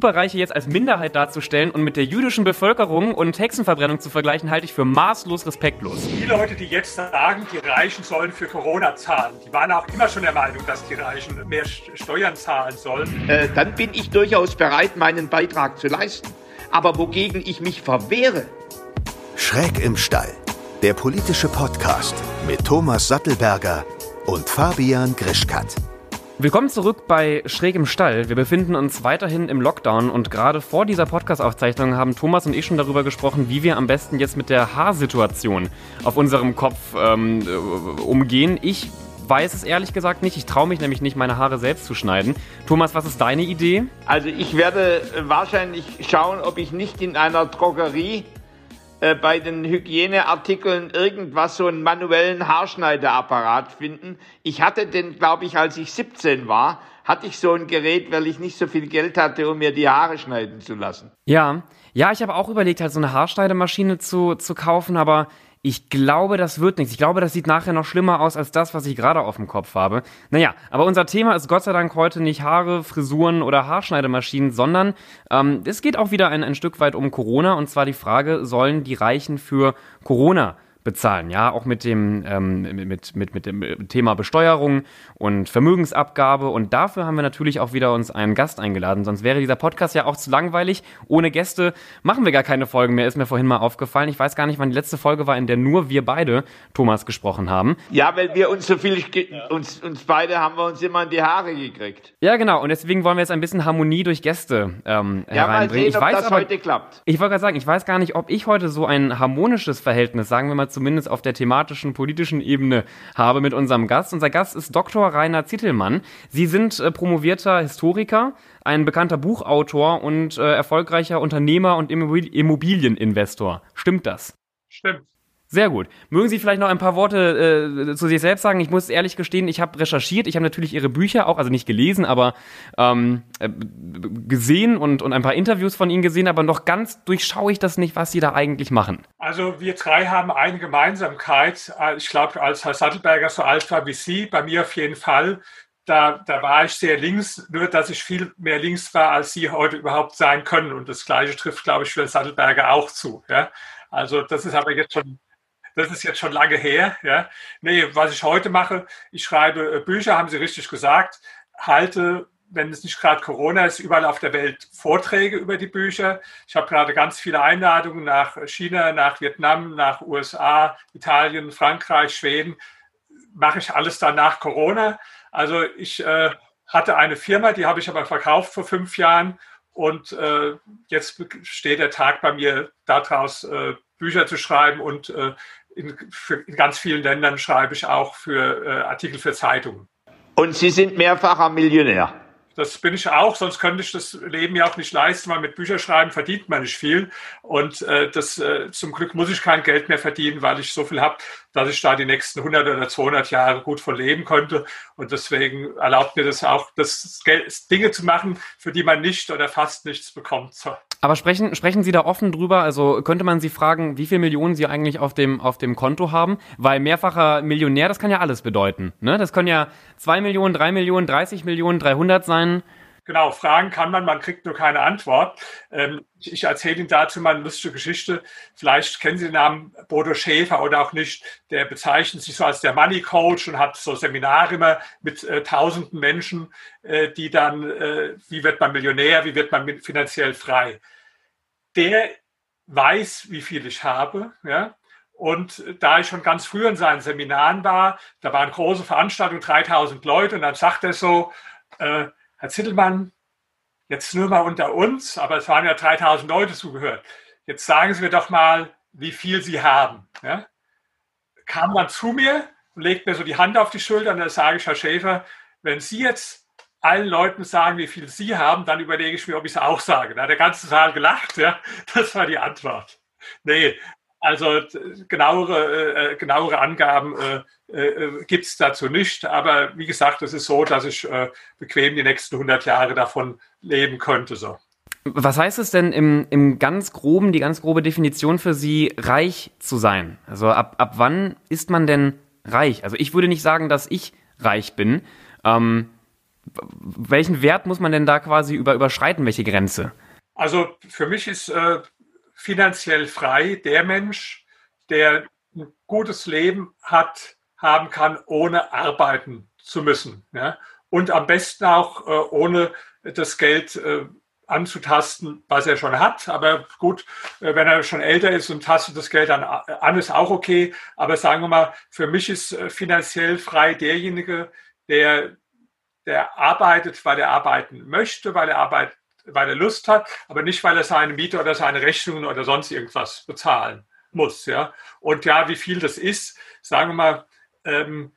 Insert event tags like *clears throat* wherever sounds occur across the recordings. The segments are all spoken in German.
Superreiche jetzt als Minderheit darzustellen und mit der jüdischen Bevölkerung und Hexenverbrennung zu vergleichen, halte ich für maßlos respektlos. Die Leute, die jetzt sagen, die Reichen sollen für Corona zahlen, die waren auch immer schon der Meinung, dass die Reichen mehr Steuern zahlen sollen. Äh, dann bin ich durchaus bereit, meinen Beitrag zu leisten. Aber wogegen ich mich verwehre. Schräg im Stall. Der politische Podcast mit Thomas Sattelberger und Fabian Grischkat. Willkommen zurück bei Schräg im Stall. Wir befinden uns weiterhin im Lockdown und gerade vor dieser Podcast-Aufzeichnung haben Thomas und ich schon darüber gesprochen, wie wir am besten jetzt mit der Haarsituation auf unserem Kopf ähm, äh, umgehen. Ich weiß es ehrlich gesagt nicht. Ich traue mich nämlich nicht, meine Haare selbst zu schneiden. Thomas, was ist deine Idee? Also ich werde wahrscheinlich schauen, ob ich nicht in einer Drogerie äh, bei den Hygieneartikeln irgendwas, so einen manuellen Haarschneideapparat finden. Ich hatte den, glaube ich, als ich 17 war, hatte ich so ein Gerät, weil ich nicht so viel Geld hatte, um mir die Haare schneiden zu lassen. Ja, ja, ich habe auch überlegt, halt so eine Haarschneidemaschine zu, zu kaufen, aber ich glaube, das wird nichts. Ich glaube, das sieht nachher noch schlimmer aus als das, was ich gerade auf dem Kopf habe. Naja, aber unser Thema ist Gott sei Dank heute nicht Haare, Frisuren oder Haarschneidemaschinen, sondern ähm, es geht auch wieder ein, ein Stück weit um Corona. Und zwar die Frage, sollen die Reichen für Corona bezahlen. Ja, auch mit dem, ähm, mit, mit, mit dem Thema Besteuerung und Vermögensabgabe. Und dafür haben wir natürlich auch wieder uns einen Gast eingeladen. Sonst wäre dieser Podcast ja auch zu langweilig. Ohne Gäste machen wir gar keine Folgen mehr, ist mir vorhin mal aufgefallen. Ich weiß gar nicht, wann die letzte Folge war, in der nur wir beide, Thomas, gesprochen haben. Ja, weil wir uns so viel, uns, uns beide haben wir uns immer in die Haare gekriegt. Ja, genau. Und deswegen wollen wir jetzt ein bisschen Harmonie durch Gäste ähm, ja, hereinbringen. Sehen, ich weiß ob das aber, heute klappt. Ich wollte gerade sagen, ich weiß gar nicht, ob ich heute so ein harmonisches Verhältnis, sagen wir mal zumindest auf der thematischen, politischen Ebene habe mit unserem Gast. Unser Gast ist Dr. Rainer Zittelmann. Sie sind äh, promovierter Historiker, ein bekannter Buchautor und äh, erfolgreicher Unternehmer und Immobilieninvestor. Stimmt das? Stimmt. Sehr gut. Mögen Sie vielleicht noch ein paar Worte äh, zu sich selbst sagen? Ich muss ehrlich gestehen, ich habe recherchiert, ich habe natürlich Ihre Bücher auch, also nicht gelesen, aber ähm, äh, gesehen und, und ein paar Interviews von Ihnen gesehen, aber noch ganz durchschaue ich das nicht, was Sie da eigentlich machen. Also wir drei haben eine Gemeinsamkeit. Äh, ich glaube, als Herr Sattelberger so alt war wie Sie, bei mir auf jeden Fall, da, da war ich sehr links, nur dass ich viel mehr links war, als Sie heute überhaupt sein können. Und das Gleiche trifft, glaube ich, für Sattelberger auch zu. Ja? Also das ist aber jetzt schon das ist jetzt schon lange her. Ja. Nee, was ich heute mache, ich schreibe äh, Bücher, haben Sie richtig gesagt, halte, wenn es nicht gerade Corona ist, überall auf der Welt Vorträge über die Bücher. Ich habe gerade ganz viele Einladungen nach China, nach Vietnam, nach USA, Italien, Frankreich, Schweden. Mache ich alles dann nach Corona. Also ich äh, hatte eine Firma, die habe ich aber verkauft vor fünf Jahren und äh, jetzt steht der Tag bei mir daraus, äh, Bücher zu schreiben und äh, in, für, in ganz vielen Ländern schreibe ich auch für äh, Artikel für Zeitungen. Und Sie sind mehrfacher Millionär. Das bin ich auch, sonst könnte ich das Leben ja auch nicht leisten, weil mit Bücherschreiben verdient man nicht viel. Und äh, das, äh, zum Glück muss ich kein Geld mehr verdienen, weil ich so viel habe, dass ich da die nächsten 100 oder 200 Jahre gut von leben konnte. Und deswegen erlaubt mir das auch, das Geld, Dinge zu machen, für die man nicht oder fast nichts bekommt. Aber sprechen, sprechen Sie da offen drüber? Also könnte man Sie fragen, wie viele Millionen Sie eigentlich auf dem, auf dem Konto haben? Weil mehrfacher Millionär, das kann ja alles bedeuten. Ne? Das können ja zwei Millionen, drei Millionen, 30 Millionen, 300 sein. Genau, fragen kann man, man kriegt nur keine Antwort. Ähm, ich erzähle Ihnen dazu mal eine lustige Geschichte. Vielleicht kennen Sie den Namen Bodo Schäfer oder auch nicht. Der bezeichnet sich so als der Money Coach und hat so Seminare immer mit äh, tausenden Menschen, äh, die dann, äh, wie wird man Millionär, wie wird man finanziell frei. Der weiß, wie viel ich habe, ja. Und da ich schon ganz früh in seinen Seminaren war, da waren große Veranstaltungen, 3000 Leute, und dann sagt er so, äh, Herr Zittelmann, jetzt nur mal unter uns, aber es waren ja 3000 Leute zugehört. Jetzt sagen Sie mir doch mal, wie viel Sie haben. Ja? Kam dann zu mir und legt mir so die Hand auf die Schulter und dann sage ich, Herr Schäfer, wenn Sie jetzt allen Leuten sagen, wie viel Sie haben, dann überlege ich mir, ob ich es auch sage. Da hat der ganze Saal gelacht. Ja? Das war die Antwort. Nee, also genauere, äh, genauere Angaben äh, äh, gibt es dazu nicht. Aber wie gesagt, es ist so, dass ich äh, bequem die nächsten 100 Jahre davon leben könnte. So. Was heißt es denn im, im ganz groben, die ganz grobe Definition für Sie, reich zu sein? Also ab, ab wann ist man denn reich? Also ich würde nicht sagen, dass ich reich bin. Ähm, welchen Wert muss man denn da quasi über, überschreiten, welche Grenze? Also für mich ist äh, finanziell frei der Mensch, der ein gutes Leben hat, haben kann, ohne arbeiten zu müssen. Ja? Und am besten auch äh, ohne das Geld äh, anzutasten, was er schon hat. Aber gut, äh, wenn er schon älter ist und tastet das Geld dann an, ist auch okay. Aber sagen wir mal, für mich ist äh, finanziell frei derjenige, der, der arbeitet, weil er arbeiten möchte, weil er arbeitet, weil er Lust hat, aber nicht, weil er seine Miete oder seine Rechnungen oder sonst irgendwas bezahlen muss. Ja. Und ja, wie viel das ist, sagen wir mal, ähm,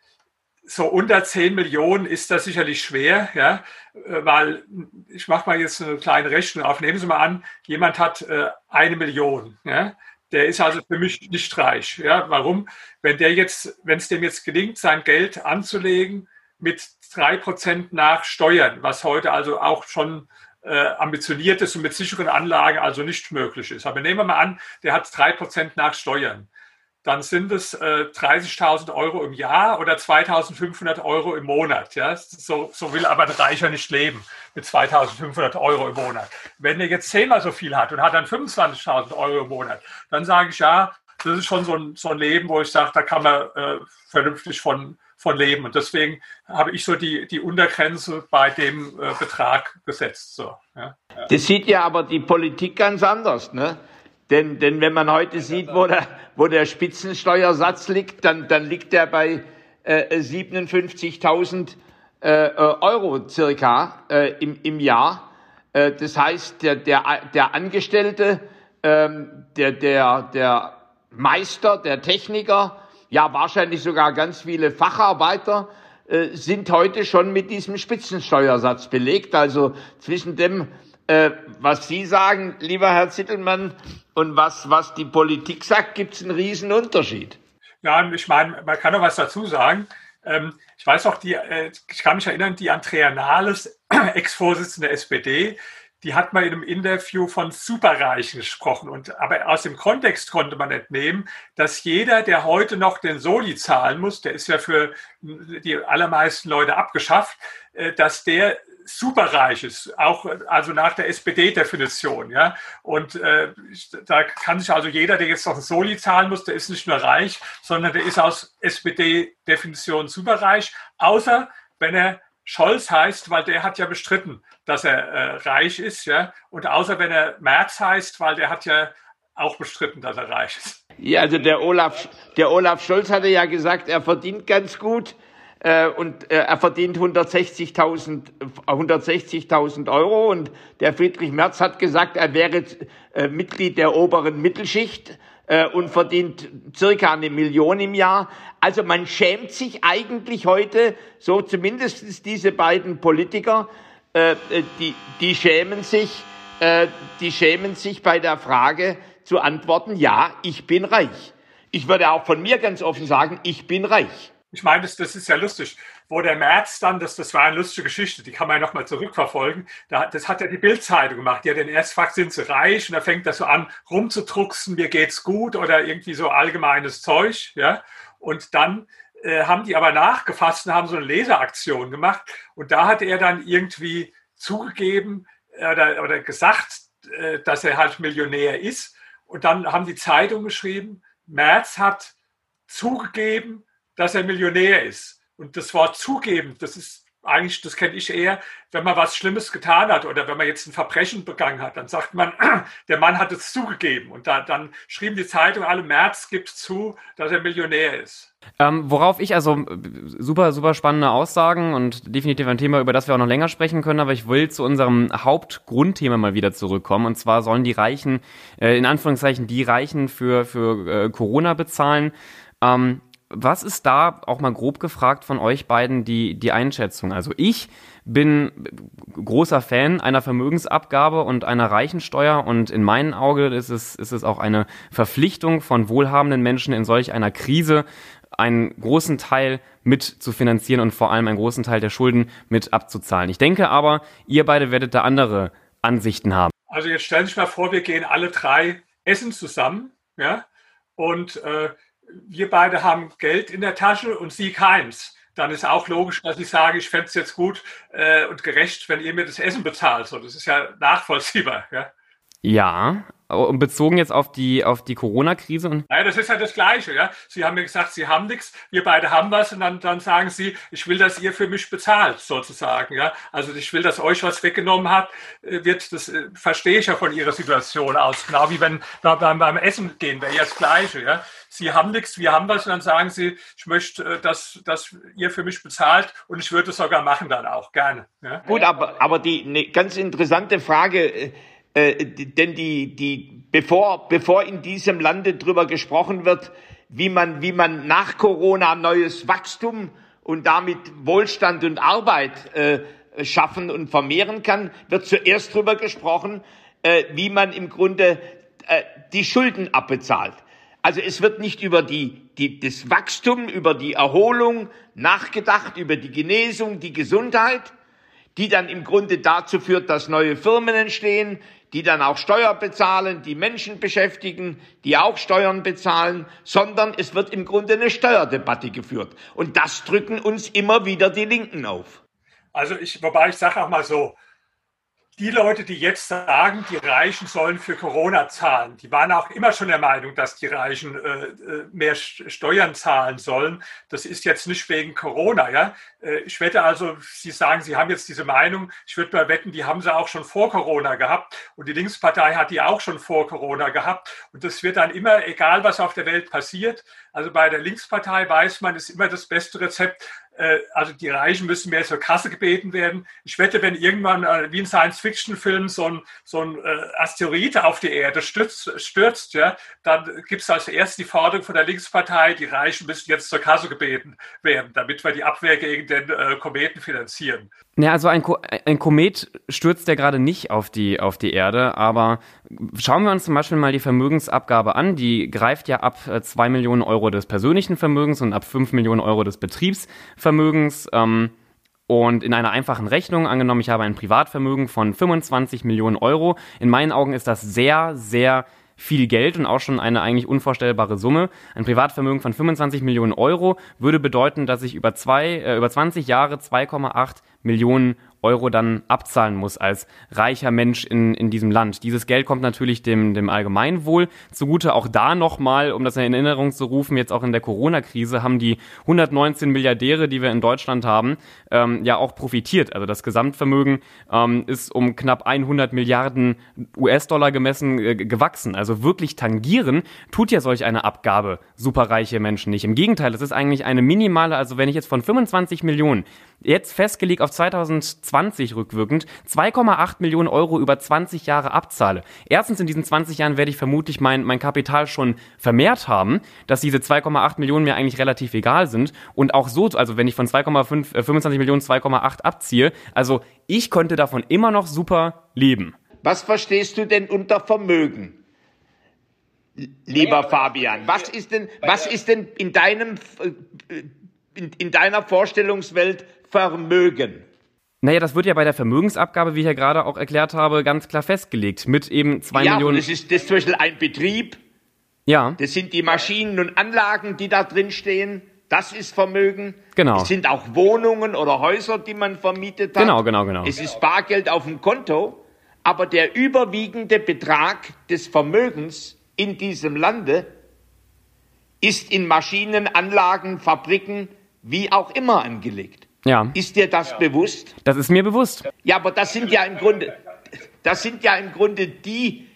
so unter 10 Millionen ist das sicherlich schwer, ja, äh, weil ich mache mal jetzt eine kleine Rechnung auf. Nehmen Sie mal an, jemand hat äh, eine Million, ja, der ist also für mich nicht reich. Ja, warum? Wenn der jetzt, wenn es dem jetzt gelingt, sein Geld anzulegen mit drei Prozent nach Steuern, was heute also auch schon äh, ambitioniert ist und mit sicheren Anlagen also nicht möglich ist. Aber nehmen wir mal an, der hat drei Prozent nach Steuern dann sind es äh, 30.000 Euro im Jahr oder 2.500 Euro im Monat. Ja? So, so will aber ein Reicher nicht leben mit 2.500 Euro im Monat. Wenn er jetzt zehnmal so viel hat und hat dann 25.000 Euro im Monat, dann sage ich ja, das ist schon so ein, so ein Leben, wo ich sage, da kann man äh, vernünftig von, von leben. Und deswegen habe ich so die, die Untergrenze bei dem äh, Betrag gesetzt. So, ja. Das sieht ja aber die Politik ganz anders. Ne? Denn, denn wenn man heute sieht, wo der, wo der Spitzensteuersatz liegt, dann, dann liegt der bei äh, 57.000 äh, Euro circa äh, im, im Jahr. Äh, das heißt, der, der, der Angestellte, ähm, der, der, der Meister, der Techniker, ja wahrscheinlich sogar ganz viele Facharbeiter, äh, sind heute schon mit diesem Spitzensteuersatz belegt. Also zwischen dem äh, was Sie sagen, lieber Herr Zittelmann, und was, was die Politik sagt, gibt es einen riesen Unterschied. Ja, ich meine, man kann noch was dazu sagen. Ähm, ich weiß auch, die, äh, ich kann mich erinnern, die Andrea Nahles, *clears throat* Ex-Vorsitzende der SPD, die hat mal in einem Interview von Superreichen gesprochen. Und, aber aus dem Kontext konnte man entnehmen, dass jeder, der heute noch den Soli zahlen muss, der ist ja für die allermeisten Leute abgeschafft, äh, dass der superreich ist, auch also nach der SPD-Definition. Ja? Und äh, da kann sich also jeder, der jetzt noch ein Soli zahlen muss, der ist nicht nur reich, sondern der ist aus SPD-Definition superreich, außer wenn er Scholz heißt, weil der hat ja bestritten, dass er äh, reich ist. Ja? Und außer wenn er Merz heißt, weil der hat ja auch bestritten, dass er reich ist. Ja, also der Olaf, der Olaf Scholz hatte ja gesagt, er verdient ganz gut äh, und äh, er verdient 160.000 160.000 Euro und der Friedrich Merz hat gesagt, er wäre äh, Mitglied der oberen Mittelschicht äh, und verdient circa eine Million im Jahr. Also man schämt sich eigentlich heute, so zumindest diese beiden Politiker, äh, äh die, die schämen sich, die schämen sich bei der Frage zu antworten, ja, ich bin reich. Ich würde auch von mir ganz offen sagen, ich bin reich. Ich meine, das ist ja lustig, wo der März dann, das, das war eine lustige Geschichte, die kann man ja nochmal zurückverfolgen. Da, das hat ja die Bildzeitung gemacht. Die hat den erst gefragt, sind sie reich? Und da fängt das so an, rumzudrucksen, mir geht's gut oder irgendwie so allgemeines Zeug. Ja? Und dann äh, haben die aber nachgefasst und haben so eine Leseraktion gemacht. Und da hat er dann irgendwie zugegeben äh, oder, oder gesagt, äh, dass er halt Millionär ist. Und dann haben die Zeitung geschrieben, Merz hat zugegeben, dass er Millionär ist. Und das Wort zugeben, das ist eigentlich, das kenne ich eher, wenn man was Schlimmes getan hat oder wenn man jetzt ein Verbrechen begangen hat, dann sagt man, *clears throat* der Mann hat es zugegeben. Und da, dann schrieben die Zeitung, alle März gibt zu, dass er Millionär ist. Ähm, worauf ich also super, super spannende Aussagen und definitiv ein Thema, über das wir auch noch länger sprechen können, aber ich will zu unserem Hauptgrundthema mal wieder zurückkommen. Und zwar sollen die Reichen, äh, in Anführungszeichen, die Reichen für, für äh, Corona bezahlen. Ähm, was ist da auch mal grob gefragt von euch beiden die, die Einschätzung? Also ich bin großer Fan einer Vermögensabgabe und einer Reichensteuer und in meinen Augen ist es, ist es auch eine Verpflichtung von wohlhabenden Menschen in solch einer Krise einen großen Teil mit zu finanzieren und vor allem einen großen Teil der Schulden mit abzuzahlen. Ich denke aber, ihr beide werdet da andere Ansichten haben. Also jetzt stellen Sie sich mal vor, wir gehen alle drei essen zusammen, ja, und äh, wir beide haben Geld in der Tasche und Sie keins. dann ist auch logisch, dass ich sage, ich fände es jetzt gut äh, und gerecht, wenn ihr mir das Essen bezahlt. So, das ist ja nachvollziehbar. Ja, ja und bezogen jetzt auf die, auf die Corona-Krise? Naja, das ist ja das Gleiche. Ja? Sie haben mir gesagt, Sie haben nichts, wir beide haben was und dann, dann sagen Sie, ich will, dass ihr für mich bezahlt, sozusagen. Ja? Also ich will, dass euch was weggenommen hat, äh, wird, das äh, verstehe ich ja von Ihrer Situation aus. Genau wie wenn da beim, beim Essen gehen, wäre ja das Gleiche. Ja? Sie haben nichts, wir haben was und dann sagen Sie, ich möchte, äh, dass, dass ihr für mich bezahlt und ich würde es sogar machen dann auch, gerne. Ja? Gut, aber, aber die eine ganz interessante Frage, äh, denn die, die, bevor, bevor in diesem Lande drüber gesprochen wird, wie man, wie man nach Corona neues Wachstum und damit Wohlstand und Arbeit äh, schaffen und vermehren kann, wird zuerst drüber gesprochen, äh, wie man im Grunde äh, die Schulden abbezahlt. Also es wird nicht über die, die, das Wachstum, über die Erholung nachgedacht, über die Genesung, die Gesundheit, die dann im Grunde dazu führt, dass neue Firmen entstehen, die dann auch Steuer bezahlen, die Menschen beschäftigen, die auch Steuern bezahlen, sondern es wird im Grunde eine Steuerdebatte geführt. Und das drücken uns immer wieder die Linken auf. Also ich, wobei ich sage auch mal so, die Leute, die jetzt sagen, die Reichen sollen für Corona zahlen, die waren auch immer schon der Meinung, dass die Reichen äh, äh mehr Steuern zahlen sollen. Das ist jetzt nicht wegen Corona. Ja? Äh, ich wette also, Sie sagen, Sie haben jetzt diese Meinung. Ich würde mal wetten, die haben sie auch schon vor Corona gehabt. Und die Linkspartei hat die auch schon vor Corona gehabt. Und das wird dann immer, egal was auf der Welt passiert. Also bei der Linkspartei weiß man, ist immer das beste Rezept, also die Reichen müssen mehr zur Kasse gebeten werden. Ich wette, wenn irgendwann äh, wie ein Science-Fiction-Film so ein, so ein äh, Asteroid auf die Erde stürzt, stürzt ja, dann gibt es als erstes die Forderung von der Linkspartei, die Reichen müssen jetzt zur Kasse gebeten werden, damit wir die Abwehr gegen den Kometen finanzieren. Ja, also ein, Ko ein Komet stürzt ja gerade nicht auf die, auf die Erde, aber schauen wir uns zum Beispiel mal die Vermögensabgabe an. Die greift ja ab 2 Millionen Euro des persönlichen Vermögens und ab 5 Millionen Euro des Betriebsvermögens. Ähm, und in einer einfachen Rechnung, angenommen, ich habe ein Privatvermögen von 25 Millionen Euro, in meinen Augen ist das sehr, sehr viel Geld und auch schon eine eigentlich unvorstellbare Summe. Ein Privatvermögen von 25 Millionen Euro würde bedeuten, dass ich über, zwei, äh, über 20 Jahre 2,8 Millionen Euro dann abzahlen muss als reicher Mensch in, in diesem Land. Dieses Geld kommt natürlich dem, dem Allgemeinwohl zugute. Auch da nochmal, um das in Erinnerung zu rufen, jetzt auch in der Corona-Krise haben die 119 Milliardäre, die wir in Deutschland haben, ähm, ja auch profitiert. Also das Gesamtvermögen ähm, ist um knapp 100 Milliarden US-Dollar gemessen äh, gewachsen. Also wirklich tangieren tut ja solch eine Abgabe superreiche Menschen nicht. Im Gegenteil, es ist eigentlich eine minimale, also wenn ich jetzt von 25 Millionen jetzt festgelegt auf 2020 rückwirkend 2,8 Millionen Euro über 20 Jahre abzahle. Erstens in diesen 20 Jahren werde ich vermutlich mein, mein Kapital schon vermehrt haben, dass diese 2,8 Millionen mir eigentlich relativ egal sind und auch so, also wenn ich von 2,5, äh, 25 Millionen 2,8 abziehe, also ich konnte davon immer noch super leben. Was verstehst du denn unter Vermögen? Lieber Fabian, was ist denn, was ist denn in deinem, äh, in, in deiner Vorstellungswelt Vermögen. Naja, das wird ja bei der Vermögensabgabe, wie ich ja gerade auch erklärt habe, ganz klar festgelegt. Mit eben zwei ja, Millionen. Das ist das zum Beispiel ein Betrieb. Ja. Das sind die Maschinen und Anlagen, die da drin stehen. Das ist Vermögen. Genau. Es sind auch Wohnungen oder Häuser, die man vermietet hat. Genau, genau, genau. Es ist Bargeld auf dem Konto. Aber der überwiegende Betrag des Vermögens in diesem Lande ist in Maschinen, Anlagen, Fabriken, wie auch immer angelegt. Ja. Ist dir das ja. bewusst? Das ist mir bewusst. Ja, aber das sind ja im Grunde, das sind ja im Grunde die,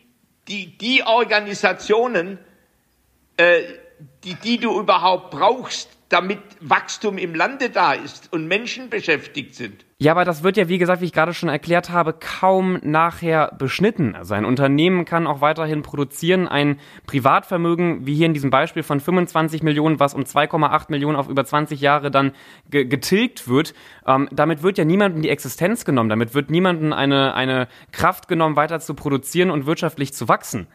die, die Organisationen, äh, die, die du überhaupt brauchst, damit Wachstum im Lande da ist und Menschen beschäftigt sind. Ja, aber das wird ja, wie gesagt, wie ich gerade schon erklärt habe, kaum nachher beschnitten. Also ein Unternehmen kann auch weiterhin produzieren. Ein Privatvermögen, wie hier in diesem Beispiel von 25 Millionen, was um 2,8 Millionen auf über 20 Jahre dann ge getilgt wird, ähm, damit wird ja niemandem die Existenz genommen. Damit wird niemandem eine, eine Kraft genommen, weiter zu produzieren und wirtschaftlich zu wachsen.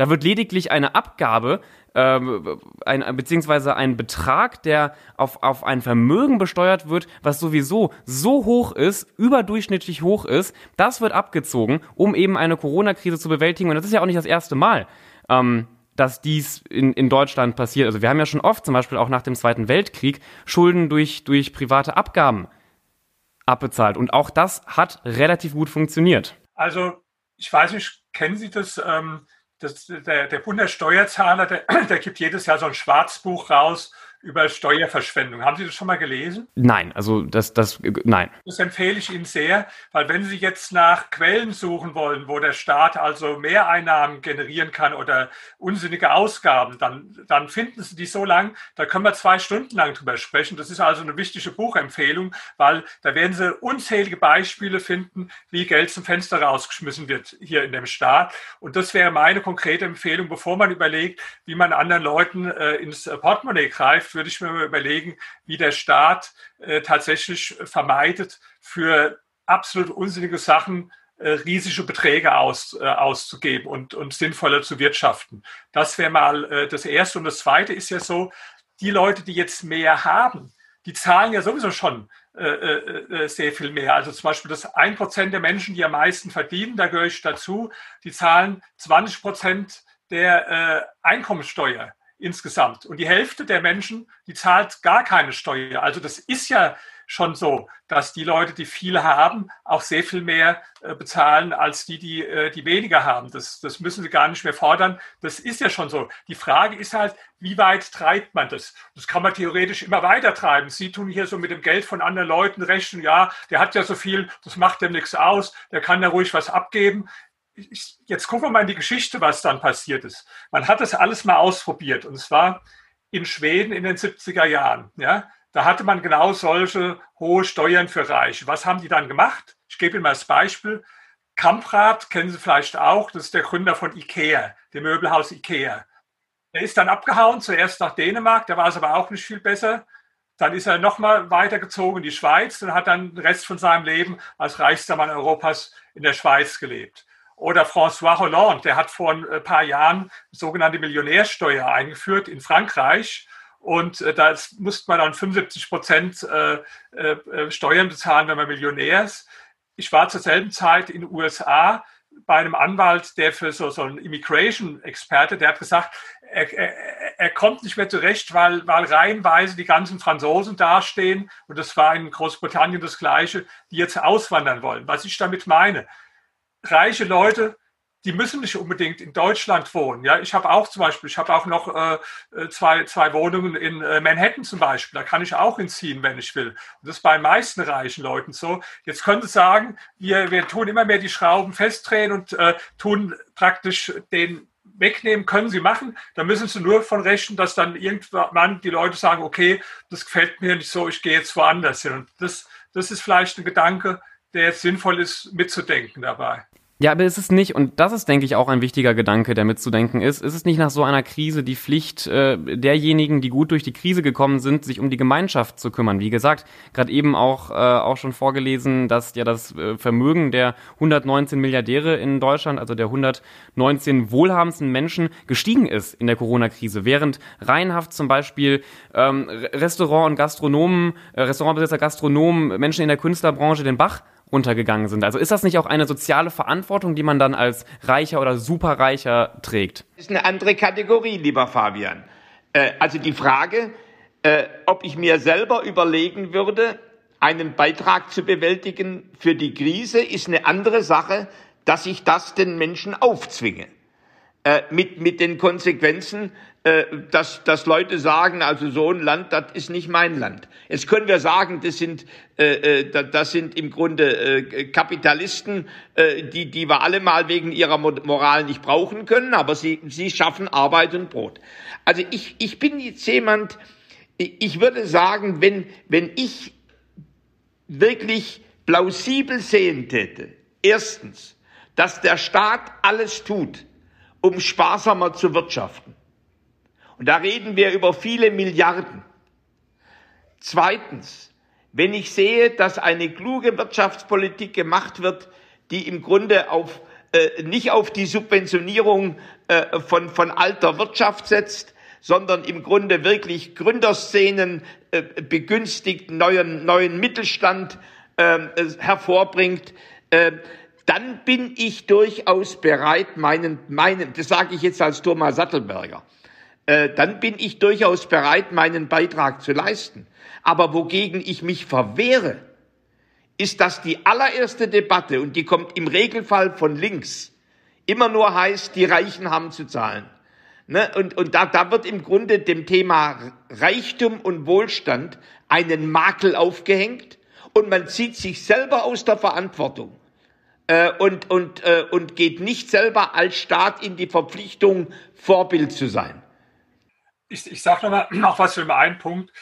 Da wird lediglich eine Abgabe ähm, ein, beziehungsweise ein Betrag, der auf, auf ein Vermögen besteuert wird, was sowieso so hoch ist, überdurchschnittlich hoch ist, das wird abgezogen, um eben eine Corona-Krise zu bewältigen. Und das ist ja auch nicht das erste Mal. Ähm, dass dies in, in Deutschland passiert. Also wir haben ja schon oft, zum Beispiel auch nach dem Zweiten Weltkrieg, Schulden durch, durch private Abgaben abbezahlt. Und auch das hat relativ gut funktioniert. Also ich weiß nicht, kennen Sie das? Ähm, das der, der Bundessteuerzahler, der, *clears throat* der gibt jedes Jahr so ein Schwarzbuch raus über Steuerverschwendung. Haben Sie das schon mal gelesen? Nein, also das, das, nein. Das empfehle ich Ihnen sehr, weil wenn Sie jetzt nach Quellen suchen wollen, wo der Staat also Mehreinnahmen generieren kann oder unsinnige Ausgaben, dann, dann finden Sie die so lang, da können wir zwei Stunden lang drüber sprechen. Das ist also eine wichtige Buchempfehlung, weil da werden Sie unzählige Beispiele finden, wie Geld zum Fenster rausgeschmissen wird hier in dem Staat. Und das wäre meine konkrete Empfehlung, bevor man überlegt, wie man anderen Leuten äh, ins Portemonnaie greift würde ich mir mal überlegen, wie der Staat äh, tatsächlich vermeidet, für absolut unsinnige Sachen äh, riesige Beträge aus, äh, auszugeben und, und sinnvoller zu wirtschaften. Das wäre mal äh, das Erste. Und das Zweite ist ja so, die Leute, die jetzt mehr haben, die zahlen ja sowieso schon äh, äh, sehr viel mehr. Also zum Beispiel das 1% der Menschen, die am meisten verdienen, da gehöre ich dazu, die zahlen 20% der Einkommensteuer insgesamt. Und die Hälfte der Menschen, die zahlt gar keine Steuer. Also das ist ja schon so, dass die Leute, die viel haben, auch sehr viel mehr äh, bezahlen als die, die, äh, die weniger haben. Das, das müssen sie gar nicht mehr fordern. Das ist ja schon so. Die Frage ist halt, wie weit treibt man das? Das kann man theoretisch immer weiter treiben. Sie tun hier so mit dem Geld von anderen Leuten rechnen, ja, der hat ja so viel, das macht dem nichts aus, der kann da ruhig was abgeben ich, jetzt gucken wir mal in die Geschichte, was dann passiert ist. Man hat das alles mal ausprobiert und zwar in Schweden in den 70er Jahren. Ja, da hatte man genau solche hohe Steuern für Reiche. Was haben die dann gemacht? Ich gebe Ihnen mal das Beispiel. Kamprad kennen Sie vielleicht auch, das ist der Gründer von IKEA, dem Möbelhaus IKEA. Er ist dann abgehauen, zuerst nach Dänemark, da war es aber auch nicht viel besser. Dann ist er nochmal weitergezogen in die Schweiz und hat dann den Rest von seinem Leben als reichster Mann Europas in der Schweiz gelebt. Oder François Hollande, der hat vor ein äh, paar Jahren sogenannte Millionärsteuer eingeführt in Frankreich. Und äh, da musste man dann 75 Prozent äh, Steuern bezahlen, wenn man Millionär ist. Ich war zur selben Zeit in den USA bei einem Anwalt, der für so, so einen Immigration-Experte, der hat gesagt, er, er, er, kommt nicht mehr zurecht, weil, weil reihenweise die ganzen Franzosen dastehen, und das war in Großbritannien das Gleiche, die jetzt auswandern wollen. Was ich damit meine, reiche Leute, die müssen nicht unbedingt in Deutschland wohnen. Ja, ich habe auch zum Beispiel, ich habe auch noch äh, äh, zwei, zwei Wohnungen in äh, Manhattan zum Beispiel. Da kann ich auch hinziehen, wenn ich will. Und das ist bei den meisten reichen Leuten so. Jetzt könnte ich sagen, wir, wir tun immer mehr die Schrauben festdrehen und äh, tun praktisch den wegnehmen, können sie machen. Da müssen sie nur von rechnen, dass dann irgendwann die Leute sagen, okay, das gefällt mir nicht so, ich gehe jetzt woanders hin. Und das, das ist vielleicht ein Gedanke, der jetzt sinnvoll ist, mitzudenken dabei. Ja, aber ist es nicht, und das ist, denke ich, auch ein wichtiger Gedanke, der mitzudenken ist, ist es nicht nach so einer Krise die Pflicht äh, derjenigen, die gut durch die Krise gekommen sind, sich um die Gemeinschaft zu kümmern? Wie gesagt, gerade eben auch, äh, auch schon vorgelesen, dass ja das äh, Vermögen der 119 Milliardäre in Deutschland, also der 119 wohlhabendsten Menschen, gestiegen ist in der Corona-Krise, während reihenhaft zum Beispiel ähm, Restaurant- und Gastronomen, äh, Restaurantbesitzer, Gastronomen, Menschen in der Künstlerbranche den Bach untergegangen sind. Also ist das nicht auch eine soziale Verantwortung, die man dann als Reicher oder Superreicher trägt? Das ist eine andere Kategorie, lieber Fabian. Äh, also die Frage, äh, ob ich mir selber überlegen würde, einen Beitrag zu bewältigen für die Krise, ist eine andere Sache, dass ich das den Menschen aufzwinge. Äh, mit, mit den Konsequenzen, dass, dass Leute sagen, also so ein Land, das ist nicht mein Land. Jetzt können wir sagen, das sind, äh, äh das sind im Grunde äh, Kapitalisten, äh, die, die wir alle mal wegen ihrer Moral nicht brauchen können, aber sie, sie schaffen Arbeit und Brot. Also ich, ich bin jetzt jemand, ich würde sagen, wenn, wenn ich wirklich plausibel sehen täte, erstens, dass der Staat alles tut, um sparsamer zu wirtschaften, und da reden wir über viele Milliarden. Zweitens, wenn ich sehe, dass eine kluge Wirtschaftspolitik gemacht wird, die im Grunde auf, äh, nicht auf die Subventionierung äh, von, von alter Wirtschaft setzt, sondern im Grunde wirklich Gründerszenen äh, begünstigt, neuen, neuen Mittelstand äh, hervorbringt, äh, dann bin ich durchaus bereit, meinen, meinen, das sage ich jetzt als Thomas Sattelberger, äh, dann bin ich durchaus bereit, meinen Beitrag zu leisten. Aber wogegen ich mich verwehre, ist, dass die allererste Debatte, und die kommt im Regelfall von links, immer nur heißt, die Reichen haben zu zahlen. Ne? Und, und da, da wird im Grunde dem Thema Reichtum und Wohlstand einen Makel aufgehängt und man zieht sich selber aus der Verantwortung äh, und, und, äh, und geht nicht selber als Staat in die Verpflichtung, Vorbild zu sein. Ich, ich sage nochmal noch *clears throat* was für einen Punkt.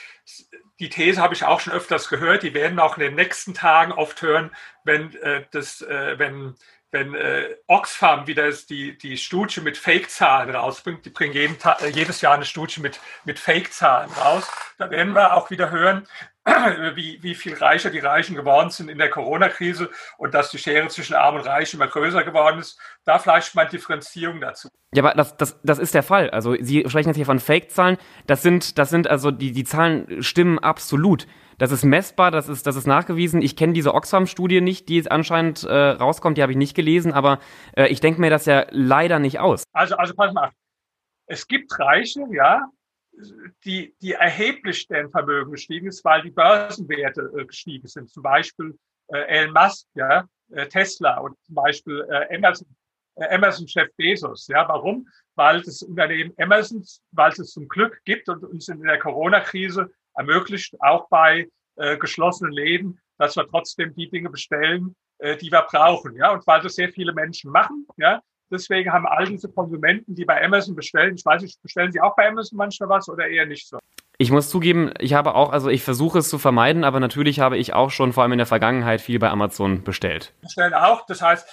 Die These habe ich auch schon öfters gehört. Die werden wir auch in den nächsten Tagen oft hören, wenn, äh, das, äh, wenn wenn äh, Oxfam wieder die, die Studie mit Fake-Zahlen rausbringt, die bringen jeden äh, jedes Jahr eine Studie mit, mit Fake-Zahlen raus, da werden wir auch wieder hören, *clears throat* wie, wie viel reicher die Reichen geworden sind in der Corona-Krise und dass die Schere zwischen Arm und Reich immer größer geworden ist. Da vielleicht mal Differenzierung dazu. Ja, aber das, das, das ist der Fall. Also Sie sprechen jetzt hier von Fake-Zahlen. Das sind, das sind also die, die Zahlen stimmen absolut. Das ist messbar, das ist, das ist nachgewiesen. Ich kenne diese Oxfam-Studie nicht, die jetzt anscheinend äh, rauskommt, die habe ich nicht gelesen, aber äh, ich denke mir das ja leider nicht aus. Also, also pass mal, es gibt Reiche, ja, die, die erheblich deren Vermögen gestiegen ist, weil die Börsenwerte äh, gestiegen sind. Zum Beispiel äh, Elon Musk, ja, äh, Tesla und zum Beispiel äh, Amazon, äh, Amazon-Chef Bezos. Ja, warum? Weil das Unternehmen Amazon, weil es zum Glück gibt und uns in der Corona-Krise ermöglicht, auch bei äh, geschlossenen Läden, dass wir trotzdem die Dinge bestellen, äh, die wir brauchen. Ja, und weil das sehr viele Menschen machen, ja, deswegen haben all diese Konsumenten, die bei Amazon bestellen, ich weiß nicht, bestellen sie auch bei Amazon manchmal was oder eher nicht so? Ich muss zugeben, ich habe auch, also ich versuche es zu vermeiden, aber natürlich habe ich auch schon vor allem in der Vergangenheit viel bei Amazon bestellt. Bestellen auch, das heißt,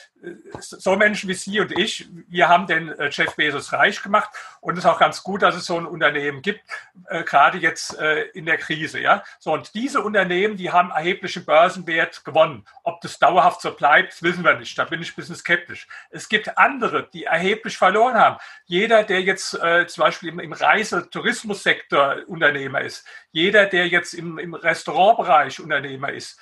so Menschen wie Sie und ich, wir haben den äh, Jeff Bezos reich gemacht und es ist auch ganz gut, dass es so ein Unternehmen gibt, äh, gerade jetzt äh, in der Krise, ja. So und diese Unternehmen, die haben erheblichen Börsenwert gewonnen. Ob das dauerhaft so bleibt, wissen wir nicht. Da bin ich ein bisschen skeptisch. Es gibt andere, die erheblich verloren haben. Jeder, der jetzt äh, zum Beispiel im, Reisetourismussektor Unternehmer ist, jeder, der jetzt im, im Restaurantbereich Unternehmer ist,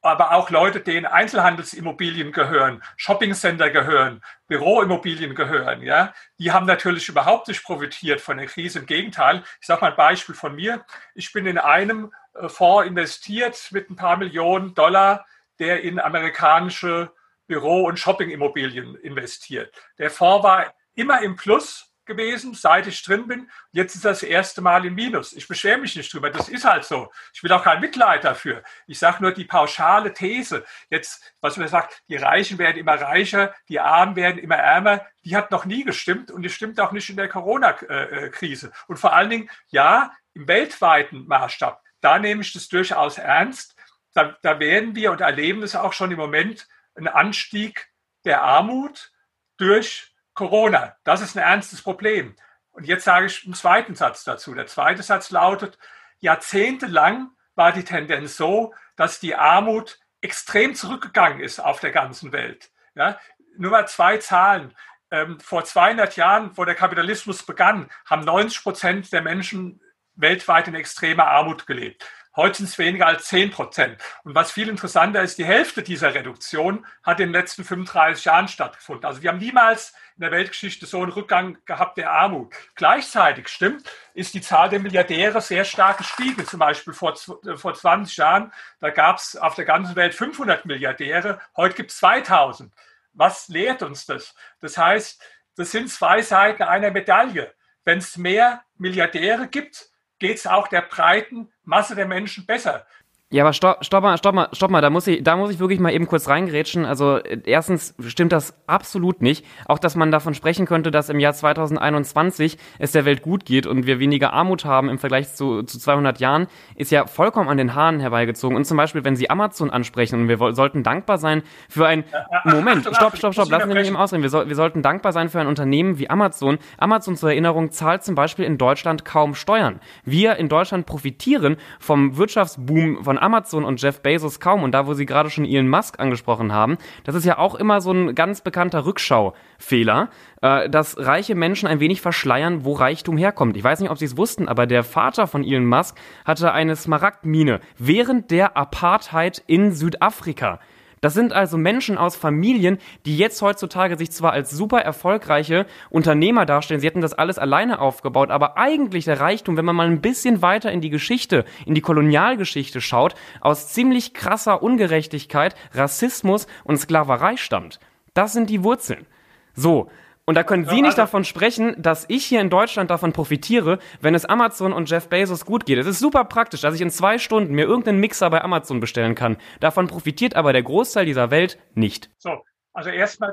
aber auch Leute, denen Einzelhandelsimmobilien gehören, Shoppingcenter gehören, Büroimmobilien gehören, ja, die haben natürlich überhaupt nicht profitiert von der Krise. Im Gegenteil, ich sage mal ein Beispiel von mir. Ich bin in einem äh, Fonds investiert mit ein paar Millionen Dollar, der in amerikanische Büro- und Shoppingimmobilien investiert. Der Fonds war immer im Plus gewesen, seit ich drin bin. Jetzt ist das erste Mal im Minus. Ich beschwere mich nicht drüber. Das ist halt so. Ich will auch kein Mitleid dafür. Ich sage nur die pauschale These. Jetzt, was man sagt, die Reichen werden immer reicher, die Armen werden immer ärmer. Die hat noch nie gestimmt und die stimmt auch nicht in der Corona-Krise. Und vor allen Dingen, ja, im weltweiten Maßstab, da nehme ich das durchaus ernst. Da, da werden wir und erleben es auch schon im Moment einen Anstieg der Armut durch Corona. Das ist ein ernstes Problem. Und jetzt sage ich einen zweiten Satz dazu. Der zweite Satz lautet, jahrzehntelang war die Tendenz so, dass die Armut extrem zurückgegangen ist auf der ganzen Welt. Ja, nur mal zwei Zahlen. Ähm, vor 200 Jahren, wo der Kapitalismus begann, haben 90 Prozent der Menschen weltweit in extremer Armut gelebt. Heute sind es weniger als 10 Prozent. Und was viel interessanter ist, die Hälfte dieser Reduktion hat in den letzten 35 Jahren stattgefunden. Also wir haben niemals in der Weltgeschichte so einen Rückgang gehabt der Armut. Gleichzeitig stimmt, ist die Zahl der Milliardäre sehr stark gestiegen. Zum Beispiel vor, äh, vor 20 Jahren, da gab es auf der ganzen Welt 500 Milliardäre. Heute gibt es 2000. Was lehrt uns das? Das heißt, das sind zwei Seiten einer Medaille. Wenn es mehr Milliardäre gibt, geht es auch der breiten Masse der Menschen besser. Ja, aber stopp, stopp mal, stopp mal, stopp mal, da muss ich, da muss ich wirklich mal eben kurz reingrätschen. Also äh, erstens stimmt das absolut nicht. Auch, dass man davon sprechen könnte, dass im Jahr 2021 es der Welt gut geht und wir weniger Armut haben im Vergleich zu, zu 200 Jahren, ist ja vollkommen an den Haaren herbeigezogen. Und zum Beispiel, wenn Sie Amazon ansprechen und wir sollten dankbar sein für ein, Moment, stopp, stopp, stopp, lassen Sie mich eben ausreden. Wir, so, wir sollten dankbar sein für ein Unternehmen wie Amazon. Amazon zur Erinnerung zahlt zum Beispiel in Deutschland kaum Steuern. Wir in Deutschland profitieren vom Wirtschaftsboom von Amazon und Jeff Bezos kaum. Und da, wo Sie gerade schon Elon Musk angesprochen haben, das ist ja auch immer so ein ganz bekannter Rückschaufehler, äh, dass reiche Menschen ein wenig verschleiern, wo Reichtum herkommt. Ich weiß nicht, ob Sie es wussten, aber der Vater von Elon Musk hatte eine Smaragdmine während der Apartheid in Südafrika. Das sind also Menschen aus Familien, die jetzt heutzutage sich zwar als super erfolgreiche Unternehmer darstellen, sie hätten das alles alleine aufgebaut, aber eigentlich der Reichtum, wenn man mal ein bisschen weiter in die Geschichte, in die Kolonialgeschichte schaut, aus ziemlich krasser Ungerechtigkeit, Rassismus und Sklaverei stammt. Das sind die Wurzeln. So, und da können Sie nicht davon sprechen, dass ich hier in Deutschland davon profitiere, wenn es Amazon und Jeff Bezos gut geht. Es ist super praktisch, dass ich in zwei Stunden mir irgendeinen Mixer bei Amazon bestellen kann. Davon profitiert aber der Großteil dieser Welt nicht. So, also erstmal,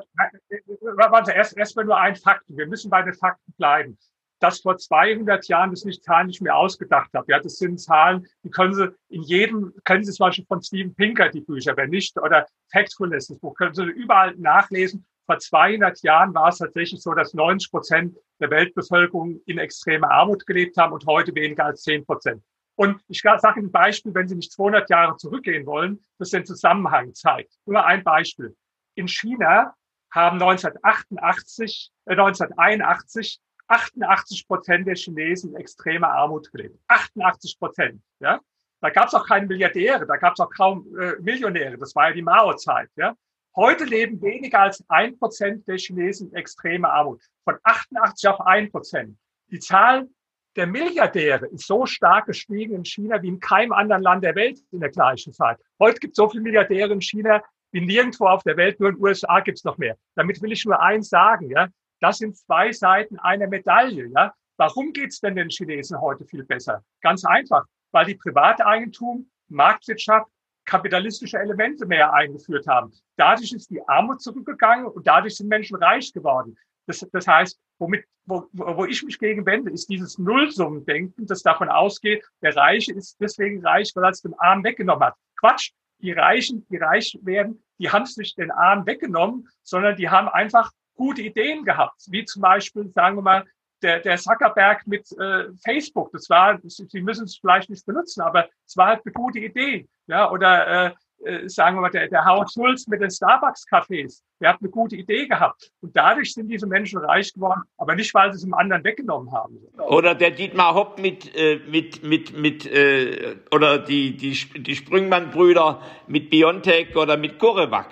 warte, erst, erstmal nur ein Fakt. Wir müssen bei den Fakten bleiben. Dass vor 200 Jahren, das nicht Zahlen nicht mehr ausgedacht habe. Ja, das sind Zahlen, die können Sie in jedem, können Sie zum Beispiel von Steven Pinker, die Bücher, wenn nicht, oder Factfulness, das Buch, können Sie überall nachlesen vor 200 Jahren war es tatsächlich so, dass 90 Prozent der Weltbevölkerung in extremer Armut gelebt haben und heute weniger als 10 Prozent. Und ich sage Ihnen ein Beispiel, wenn Sie nicht 200 Jahre zurückgehen wollen, das den Zusammenhang zeigt. Nur ein Beispiel. In China haben 1988, äh, 1981 88 Prozent der Chinesen in extremer Armut gelebt. 88 Prozent. Ja? Da gab es auch keine Milliardäre, da gab es auch kaum äh, Millionäre. Das war ja die Mao-Zeit. Ja? Heute leben weniger als ein Prozent der Chinesen in extremer Armut. Von 88 auf ein Prozent. Die Zahl der Milliardäre ist so stark gestiegen in China wie in keinem anderen Land der Welt in der gleichen Zeit. Heute gibt es so viele Milliardäre in China wie nirgendwo auf der Welt, nur in den USA gibt es noch mehr. Damit will ich nur eins sagen, ja. Das sind zwei Seiten einer Medaille, ja. Warum geht es denn den Chinesen heute viel besser? Ganz einfach, weil die Privateigentum, Marktwirtschaft kapitalistische Elemente mehr eingeführt haben. Dadurch ist die Armut zurückgegangen und dadurch sind Menschen reich geworden. Das, das heißt, womit, wo, wo ich mich gegen wende, ist dieses Nullsummendenken, das davon ausgeht, der Reiche ist deswegen reich, weil er es dem Armen weggenommen hat. Quatsch. Die Reichen, die reich werden, die haben es nicht den Armen weggenommen, sondern die haben einfach gute Ideen gehabt. Wie zum Beispiel, sagen wir mal, der, der Zuckerberg mit äh, Facebook, das war, Sie müssen es vielleicht nicht benutzen, aber es war halt eine gute Idee. Ja, oder äh, äh, sagen wir mal, der, der Howard Schulz mit den Starbucks-Cafés, der hat eine gute Idee gehabt. Und dadurch sind diese Menschen reich geworden, aber nicht, weil sie es dem anderen weggenommen haben. Oder der Dietmar Hopp mit, äh, mit, mit, mit äh, oder die, die, die Sprüngmann-Brüder mit Biontech oder mit Corevac.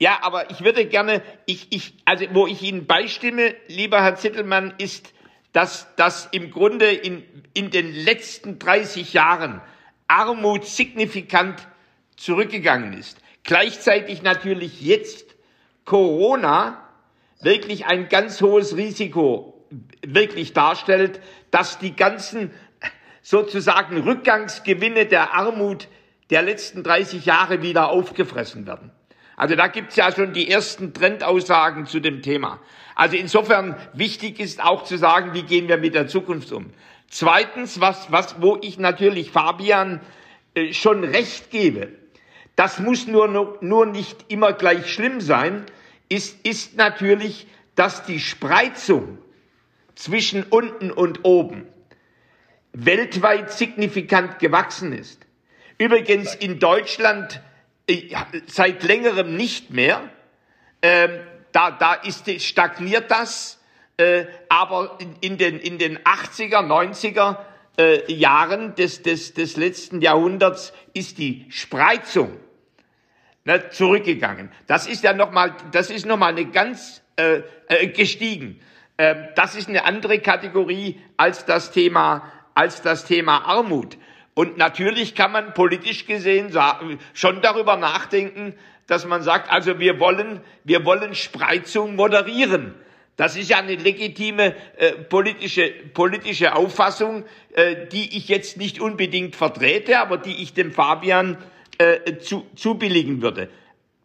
Ja, aber ich würde gerne, ich, ich, also wo ich Ihnen beistimme, lieber Herr Zittelmann, ist, dass, dass im Grunde in, in den letzten 30 Jahren Armut signifikant zurückgegangen ist. Gleichzeitig natürlich jetzt Corona wirklich ein ganz hohes Risiko wirklich darstellt, dass die ganzen sozusagen Rückgangsgewinne der Armut der letzten 30 Jahre wieder aufgefressen werden. Also da gibt's ja schon die ersten Trendaussagen zu dem Thema. Also insofern wichtig ist auch zu sagen, wie gehen wir mit der Zukunft um. Zweitens, was, was, wo ich natürlich Fabian äh, schon recht gebe, das muss nur, nur nicht immer gleich schlimm sein, ist, ist natürlich, dass die Spreizung zwischen unten und oben weltweit signifikant gewachsen ist. Übrigens in Deutschland seit längerem nicht mehr. Ähm, da, da ist, stagniert das. Äh, aber in, in, den, in den 80er, 90er äh, Jahren des, des, des letzten Jahrhunderts ist die Spreizung ne, zurückgegangen. Das ist ja nochmal, das ist nochmal eine ganz äh, äh, gestiegen. Ähm, das ist eine andere Kategorie als das Thema, als das Thema Armut. Und natürlich kann man politisch gesehen schon darüber nachdenken, dass man sagt, also wir wollen, wir wollen Spreizung moderieren. Das ist ja eine legitime äh, politische, politische Auffassung, äh, die ich jetzt nicht unbedingt vertrete, aber die ich dem Fabian äh, zu, zubilligen würde.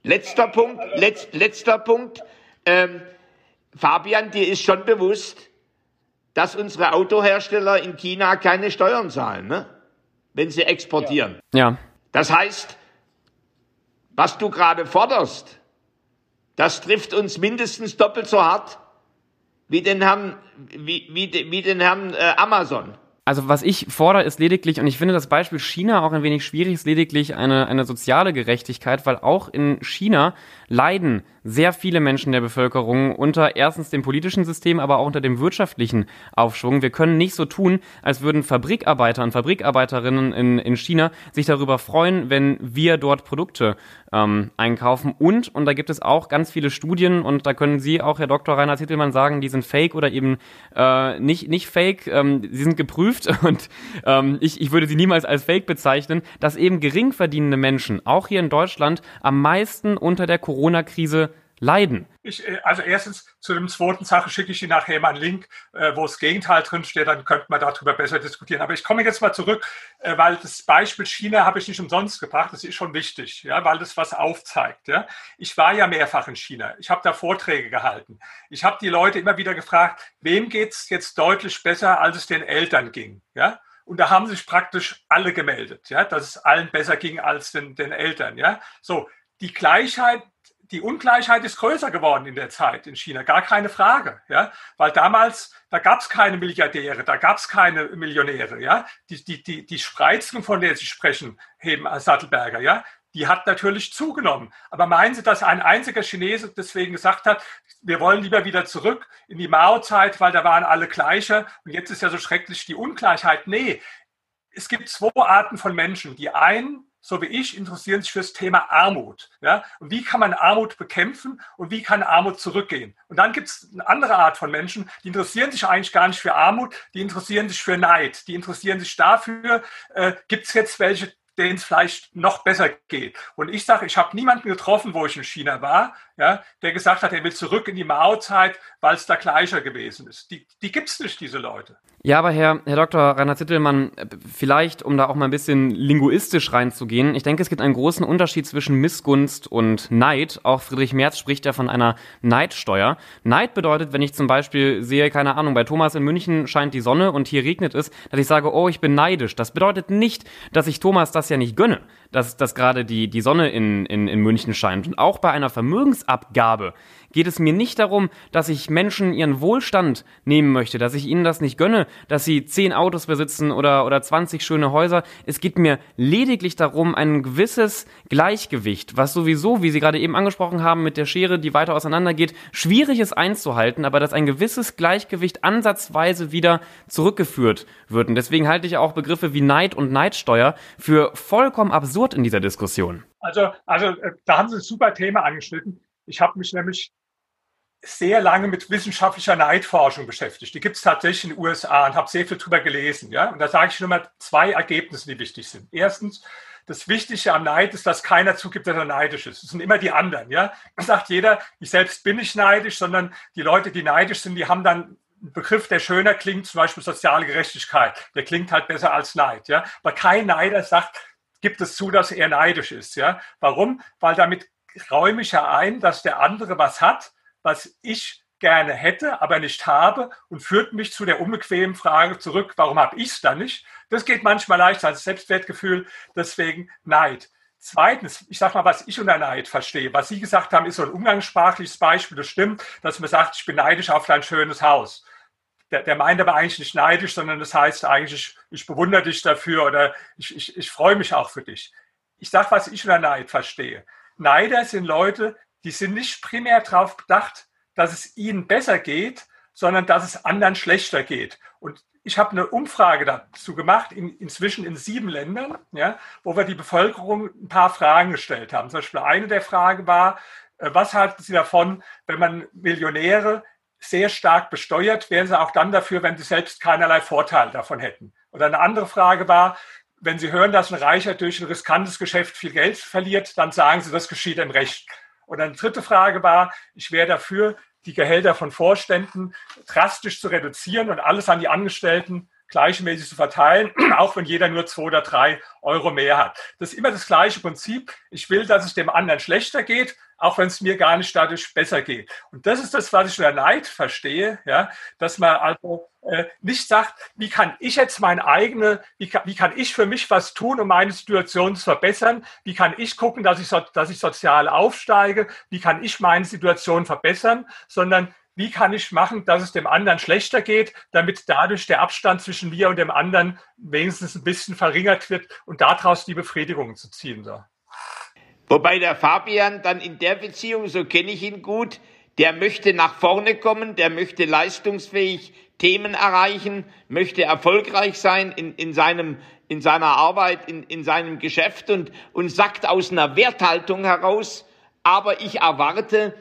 Letzter Punkt, letz, letzter Punkt. Ähm, Fabian, dir ist schon bewusst, dass unsere Autohersteller in China keine Steuern zahlen. Ne? Wenn sie exportieren. Ja. Das heißt, was du gerade forderst, das trifft uns mindestens doppelt so hart wie den Herrn, wie, wie, wie den Herrn äh, Amazon. Also was ich fordere, ist lediglich, und ich finde das Beispiel China auch ein wenig schwierig, ist lediglich eine, eine soziale Gerechtigkeit, weil auch in China leiden sehr viele Menschen der Bevölkerung unter erstens dem politischen System, aber auch unter dem wirtschaftlichen Aufschwung. Wir können nicht so tun, als würden Fabrikarbeiter und Fabrikarbeiterinnen in, in China sich darüber freuen, wenn wir dort Produkte ähm, einkaufen. Und, und da gibt es auch ganz viele Studien, und da können Sie auch, Herr Dr. Rainer Zittelmann, sagen, die sind fake oder eben äh, nicht, nicht fake. Ähm, sie sind geprüft *laughs* und ähm, ich, ich würde sie niemals als fake bezeichnen, dass eben gering verdienende Menschen, auch hier in Deutschland, am meisten unter der Corona-Krise leiden? Ich, äh, also erstens zu dem zweiten Sache schicke ich Ihnen nachher mal einen Link, äh, wo das Gegenteil drin steht, dann könnte man darüber besser diskutieren. Aber ich komme jetzt mal zurück, äh, weil das Beispiel China habe ich nicht umsonst gebracht, das ist schon wichtig, ja, weil das was aufzeigt. Ja. Ich war ja mehrfach in China, ich habe da Vorträge gehalten. Ich habe die Leute immer wieder gefragt, wem geht es jetzt deutlich besser, als es den Eltern ging. Ja. Und da haben sich praktisch alle gemeldet, ja, dass es allen besser ging als den, den Eltern. Ja. So, die Gleichheit die Ungleichheit ist größer geworden in der Zeit in China, gar keine Frage, ja, weil damals da gab es keine Milliardäre, da gab es keine Millionäre, ja, die die die die Spreizung, von der Sie sprechen, heben Sattelberger, ja, die hat natürlich zugenommen. Aber meinen Sie, dass ein einziger Chinese deswegen gesagt hat, wir wollen lieber wieder zurück in die Mao-Zeit, weil da waren alle gleicher und jetzt ist ja so schrecklich die Ungleichheit? Nee, es gibt zwei Arten von Menschen. Die einen so wie ich, interessieren sich für das Thema Armut. Ja? Und wie kann man Armut bekämpfen und wie kann Armut zurückgehen? Und dann gibt es eine andere Art von Menschen, die interessieren sich eigentlich gar nicht für Armut, die interessieren sich für Neid, die interessieren sich dafür, äh, gibt es jetzt welche, denen es vielleicht noch besser geht. Und ich sage, ich habe niemanden getroffen, wo ich in China war, ja, der gesagt hat, er will zurück in die Mao-Zeit, weil es da gleicher gewesen ist. Die, die gibt es nicht, diese Leute. Ja, aber Herr, Herr Dr. Rainer Zittelmann, vielleicht, um da auch mal ein bisschen linguistisch reinzugehen, ich denke, es gibt einen großen Unterschied zwischen Missgunst und Neid. Auch Friedrich Merz spricht ja von einer Neidsteuer. Neid bedeutet, wenn ich zum Beispiel sehe, keine Ahnung, bei Thomas in München scheint die Sonne und hier regnet es, dass ich sage, oh, ich bin neidisch. Das bedeutet nicht, dass ich Thomas das ja nicht gönne, dass, dass gerade die, die Sonne in, in, in München scheint. Und auch bei einer Vermögensabgabe geht es mir nicht darum, dass ich Menschen ihren Wohlstand nehmen möchte, dass ich ihnen das nicht gönne, dass sie zehn Autos besitzen oder, oder 20 schöne Häuser. Es geht mir lediglich darum, ein gewisses Gleichgewicht, was sowieso, wie Sie gerade eben angesprochen haben, mit der Schere, die weiter auseinandergeht, schwierig ist einzuhalten, aber dass ein gewisses Gleichgewicht ansatzweise wieder zurückgeführt wird. Und deswegen halte ich auch Begriffe wie Neid und Neidsteuer für vollkommen absurd in dieser Diskussion. Also, also äh, da haben Sie ein super Thema angeschnitten. Ich habe mich nämlich sehr lange mit wissenschaftlicher Neidforschung beschäftigt. Die gibt es tatsächlich in den USA und habe sehr viel darüber gelesen. Ja? Und da sage ich nur mal zwei Ergebnisse, die wichtig sind. Erstens, das Wichtige am Neid ist, dass keiner zugibt, dass er neidisch ist. Es sind immer die anderen. Ja? Das sagt jeder, ich selbst bin nicht neidisch, sondern die Leute, die neidisch sind, die haben dann einen Begriff, der schöner klingt, zum Beispiel soziale Gerechtigkeit. Der klingt halt besser als Neid. Ja? Aber kein Neider sagt, gibt es zu, dass er neidisch ist. Ja? Warum? Weil damit räume ich ja ein, dass der andere was hat, was ich gerne hätte, aber nicht habe und führt mich zu der unbequemen Frage zurück, warum habe ich es dann nicht? Das geht manchmal leichter als Selbstwertgefühl, deswegen Neid. Zweitens, ich sage mal, was ich unter Neid verstehe. Was Sie gesagt haben, ist so ein umgangssprachliches Beispiel. Das stimmt, dass man sagt, ich bin neidisch auf dein schönes Haus. Der, der meint aber eigentlich nicht neidisch, sondern das heißt eigentlich, ich bewundere dich dafür oder ich, ich, ich freue mich auch für dich. Ich sage, was ich unter Neid verstehe. Neider sind Leute, die sind nicht primär darauf bedacht, dass es ihnen besser geht, sondern dass es anderen schlechter geht. Und ich habe eine Umfrage dazu gemacht, in, inzwischen in sieben Ländern, ja, wo wir die Bevölkerung ein paar Fragen gestellt haben. Zum Beispiel eine der Fragen war, äh, was halten Sie davon, wenn man Millionäre sehr stark besteuert, wären sie auch dann dafür, wenn sie selbst keinerlei Vorteil davon hätten. Oder eine andere Frage war, wenn Sie hören, dass ein Reicher durch ein riskantes Geschäft viel Geld verliert, dann sagen Sie, das geschieht im Recht. Und eine dritte Frage war, ich wäre dafür, die Gehälter von Vorständen drastisch zu reduzieren und alles an die Angestellten gleichmäßig zu verteilen, *clears throat* auch wenn jeder nur zwei oder drei Euro mehr hat. Das ist immer das gleiche Prinzip. Ich will, dass es dem anderen schlechter geht, auch wenn es mir gar nicht dadurch besser geht. Und das ist das, was ich unter Neid verstehe, ja, dass man also äh, nicht sagt, wie kann ich jetzt meine eigene, wie kann, wie kann ich für mich was tun, um meine Situation zu verbessern? Wie kann ich gucken, dass ich, so, dass ich sozial aufsteige? Wie kann ich meine Situation verbessern? Sondern wie kann ich machen, dass es dem anderen schlechter geht, damit dadurch der Abstand zwischen mir und dem anderen wenigstens ein bisschen verringert wird und daraus die Befriedigung zu ziehen. So. Wobei der Fabian dann in der Beziehung, so kenne ich ihn gut, der möchte nach vorne kommen, der möchte leistungsfähig Themen erreichen, möchte erfolgreich sein in, in, seinem, in seiner Arbeit, in, in seinem Geschäft und, und sagt aus einer Werthaltung heraus, aber ich erwarte,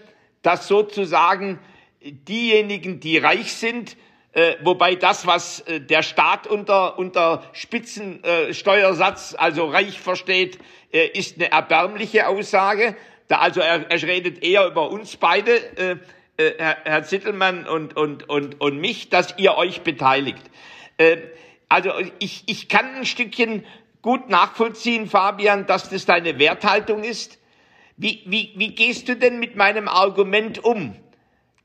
dass sozusagen diejenigen, die reich sind, äh, wobei das, was äh, der Staat unter, unter Spitzensteuersatz, äh, also reich versteht, ist eine erbärmliche Aussage. Da also er, er redet eher über uns beide, äh, äh, Herr, Herr Zittelmann und, und, und, und mich, dass ihr euch beteiligt. Äh, also ich, ich kann ein Stückchen gut nachvollziehen, Fabian, dass das deine Werthaltung ist. Wie, wie, wie gehst du denn mit meinem Argument um?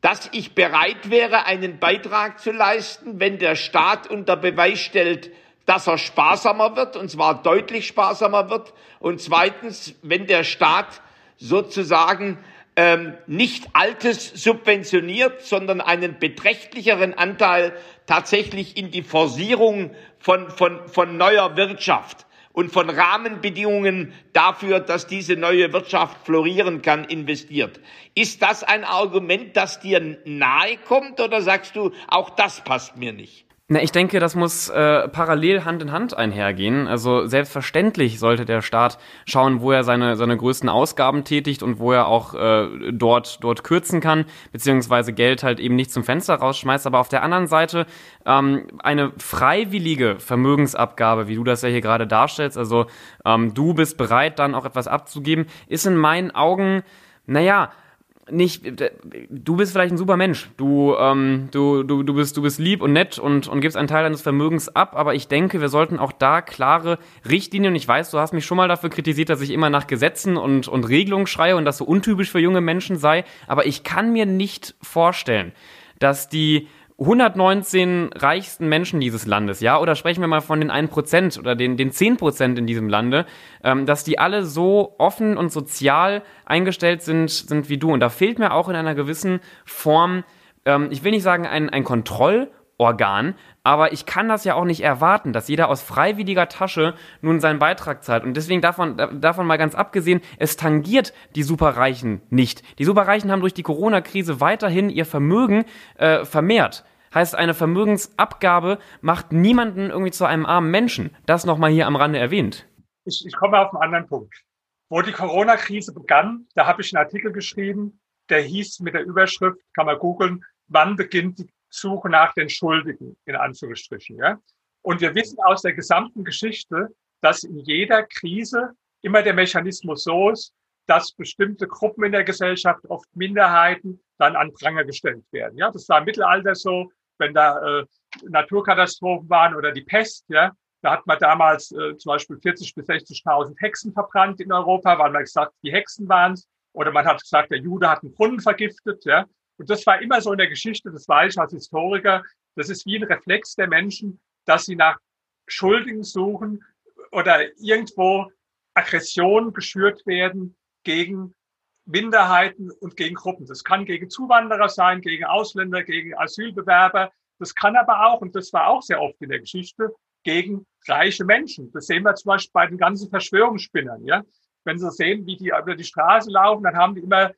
dass ich bereit wäre, einen Beitrag zu leisten, wenn der Staat unter Beweis stellt, dass er sparsamer wird, und zwar deutlich sparsamer wird. Und zweitens, wenn der Staat sozusagen ähm, nicht Altes subventioniert, sondern einen beträchtlicheren Anteil tatsächlich in die Forcierung von, von, von neuer Wirtschaft und von Rahmenbedingungen dafür, dass diese neue Wirtschaft florieren kann, investiert. Ist das ein Argument, das dir nahe kommt oder sagst du, auch das passt mir nicht? Na, ich denke, das muss äh, parallel Hand in Hand einhergehen. Also selbstverständlich sollte der Staat schauen, wo er seine, seine größten Ausgaben tätigt und wo er auch äh, dort, dort kürzen kann, beziehungsweise Geld halt eben nicht zum Fenster rausschmeißt. Aber auf der anderen Seite ähm, eine freiwillige Vermögensabgabe, wie du das ja hier gerade darstellst, also ähm, du bist bereit, dann auch etwas abzugeben, ist in meinen Augen, naja, nicht, du bist vielleicht ein super Mensch, du, ähm, du, du, du, bist, du bist lieb und nett und, und gibst einen Teil deines Vermögens ab, aber ich denke, wir sollten auch da klare Richtlinien, ich weiß, du hast mich schon mal dafür kritisiert, dass ich immer nach Gesetzen und, und Regelungen schreie und das so untypisch für junge Menschen sei, aber ich kann mir nicht vorstellen, dass die 119 reichsten Menschen dieses Landes, ja, oder sprechen wir mal von den 1% oder den, den 10% in diesem Lande, ähm, dass die alle so offen und sozial eingestellt sind, sind wie du. Und da fehlt mir auch in einer gewissen Form, ähm, ich will nicht sagen ein, ein Kontrollorgan, aber ich kann das ja auch nicht erwarten, dass jeder aus freiwilliger Tasche nun seinen Beitrag zahlt. Und deswegen davon, davon mal ganz abgesehen, es tangiert die Superreichen nicht. Die Superreichen haben durch die Corona-Krise weiterhin ihr Vermögen äh, vermehrt. Heißt, eine Vermögensabgabe macht niemanden irgendwie zu einem armen Menschen. Das nochmal hier am Rande erwähnt. Ich, ich komme auf einen anderen Punkt. Wo die Corona-Krise begann, da habe ich einen Artikel geschrieben, der hieß mit der Überschrift, kann man googeln, wann beginnt die Suche nach den Schuldigen, in Anführungsstrichen. Ja? Und wir wissen aus der gesamten Geschichte, dass in jeder Krise immer der Mechanismus so ist, dass bestimmte Gruppen in der Gesellschaft, oft Minderheiten, dann an Pranger gestellt werden. Ja, das war im Mittelalter so, wenn da äh, Naturkatastrophen waren oder die Pest, ja, da hat man damals äh, zum Beispiel 40.000 bis 60.000 Hexen verbrannt in Europa, weil man gesagt, die Hexen waren es. Oder man hat gesagt, der Jude hat einen Brunnen vergiftet. Ja. Und das war immer so in der Geschichte, das weiß ich als Historiker, das ist wie ein Reflex der Menschen, dass sie nach Schuldigen suchen oder irgendwo Aggressionen geschürt werden gegen Minderheiten und gegen Gruppen. Das kann gegen Zuwanderer sein, gegen Ausländer, gegen Asylbewerber. Das kann aber auch, und das war auch sehr oft in der Geschichte, gegen reiche Menschen. Das sehen wir zum Beispiel bei den ganzen Verschwörungsspinnern. Ja? Wenn Sie sehen, wie die über die Straße laufen, dann haben die immer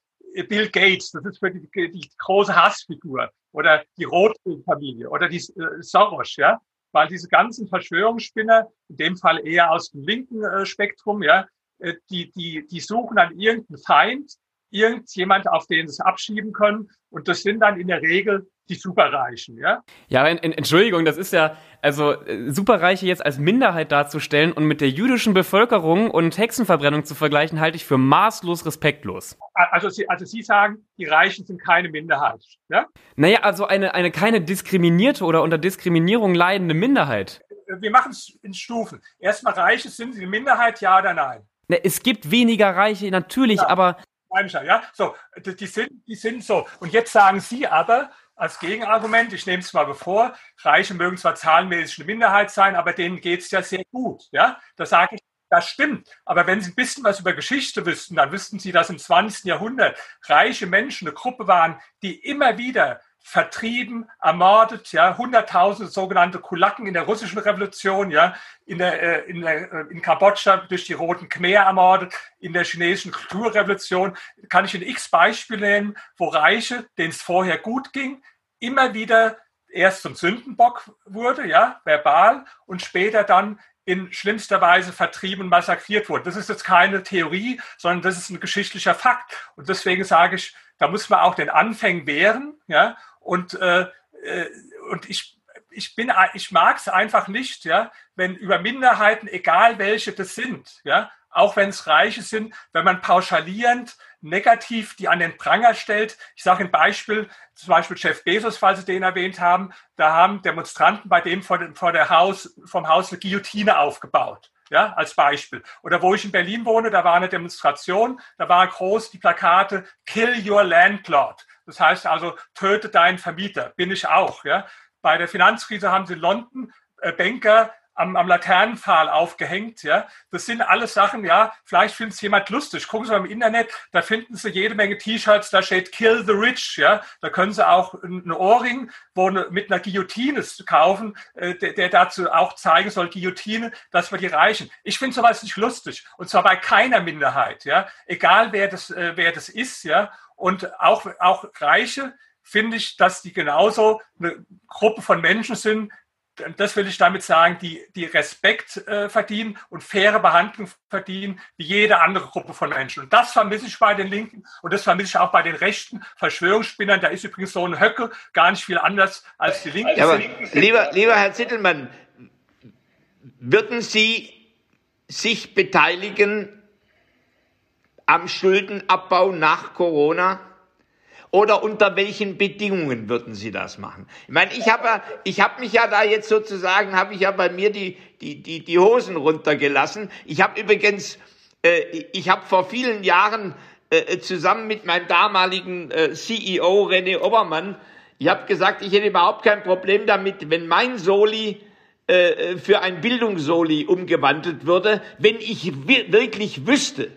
Bill Gates, das ist für die, die große Hassfigur, oder die Rothschild-Familie, oder die äh, Soros, ja, weil diese ganzen Verschwörungsspinner, in dem Fall eher aus dem linken äh, Spektrum, ja, äh, die, die, die suchen dann irgendeinen Feind, irgendjemand, auf den sie es abschieben können. Und das sind dann in der Regel die Superreichen, ja? Ja, in, in, Entschuldigung, das ist ja, also äh, Superreiche jetzt als Minderheit darzustellen und mit der jüdischen Bevölkerung und Hexenverbrennung zu vergleichen, halte ich für maßlos respektlos. Also Sie, also Sie sagen, die Reichen sind keine Minderheit, ja? Naja, also eine, eine keine diskriminierte oder unter Diskriminierung leidende Minderheit. Wir machen es in Stufen. Erstmal Reiche, sind sie eine Minderheit, ja oder nein? Ne, es gibt weniger Reiche, natürlich, ja, aber. Ja, so, die sind, die sind so. Und jetzt sagen Sie aber als Gegenargument, ich nehme es mal bevor, Reiche mögen zwar zahlenmäßig eine Minderheit sein, aber denen geht es ja sehr gut. Ja, da sage ich, Das stimmt. Aber wenn Sie ein bisschen was über Geschichte wüssten, dann wüssten Sie, dass im 20. Jahrhundert reiche Menschen eine Gruppe waren, die immer wieder vertrieben, ermordet, ja, hunderttausende sogenannte Kulaken in der russischen Revolution, ja, in der, äh, in, der, äh, in Kambodscha durch die Roten Khmer ermordet, in der chinesischen Kulturrevolution, kann ich ein x Beispiel nennen, wo Reiche, denen es vorher gut ging, immer wieder erst zum Sündenbock wurde, ja, verbal, und später dann in schlimmster Weise vertrieben, massakriert wurden. Das ist jetzt keine Theorie, sondern das ist ein geschichtlicher Fakt. Und deswegen sage ich, da muss man auch den Anfängen wehren, ja, und, äh, äh, und ich, ich, bin, ich mag es einfach nicht, ja, wenn über Minderheiten, egal welche das sind, ja, auch wenn es Reiche sind, wenn man pauschalierend negativ die an den Pranger stellt. Ich sage ein Beispiel, zum Beispiel Jeff Bezos, falls Sie den erwähnt haben, da haben Demonstranten bei dem vor, dem, vor der Haus, vom Haus eine Guillotine aufgebaut. Ja, als Beispiel. Oder wo ich in Berlin wohne, da war eine Demonstration, da war groß die Plakate Kill your landlord. Das heißt also, töte deinen Vermieter. Bin ich auch. Ja. Bei der Finanzkrise haben sie in London äh, Banker am, am Laternenpfahl aufgehängt. Ja, das sind alles Sachen. Ja, vielleicht findet es jemand lustig. Gucken Sie mal im Internet, da finden Sie jede Menge T-Shirts. Da steht Kill the Rich. Ja, da können Sie auch einen Ohrring, wo eine, mit einer Guillotine kaufen, äh, der, der dazu auch zeigen soll, Guillotine, dass wir die Reichen. Ich finde sowas nicht lustig und zwar bei keiner Minderheit. Ja, egal wer das, äh, wer das ist. Ja, und auch auch Reiche finde ich, dass die genauso eine Gruppe von Menschen sind, das will ich damit sagen, die, die Respekt äh, verdienen und faire Behandlung verdienen, wie jede andere Gruppe von Menschen. Und das vermisse ich bei den Linken und das vermisse ich auch bei den rechten Verschwörungsspinnern. Da ist übrigens so ein Höcke gar nicht viel anders als die Linken. Ja, aber lieber, lieber Herr Zittelmann, würden Sie sich beteiligen am Schuldenabbau nach Corona? Oder unter welchen Bedingungen würden Sie das machen? Ich meine, ich habe ich hab mich ja da jetzt sozusagen, habe ich ja bei mir die, die, die, die Hosen runtergelassen. Ich habe übrigens, äh, ich habe vor vielen Jahren äh, zusammen mit meinem damaligen äh, CEO René Obermann, ich habe gesagt, ich hätte überhaupt kein Problem damit, wenn mein Soli äh, für ein Bildungssoli umgewandelt würde, wenn ich wirklich wüsste,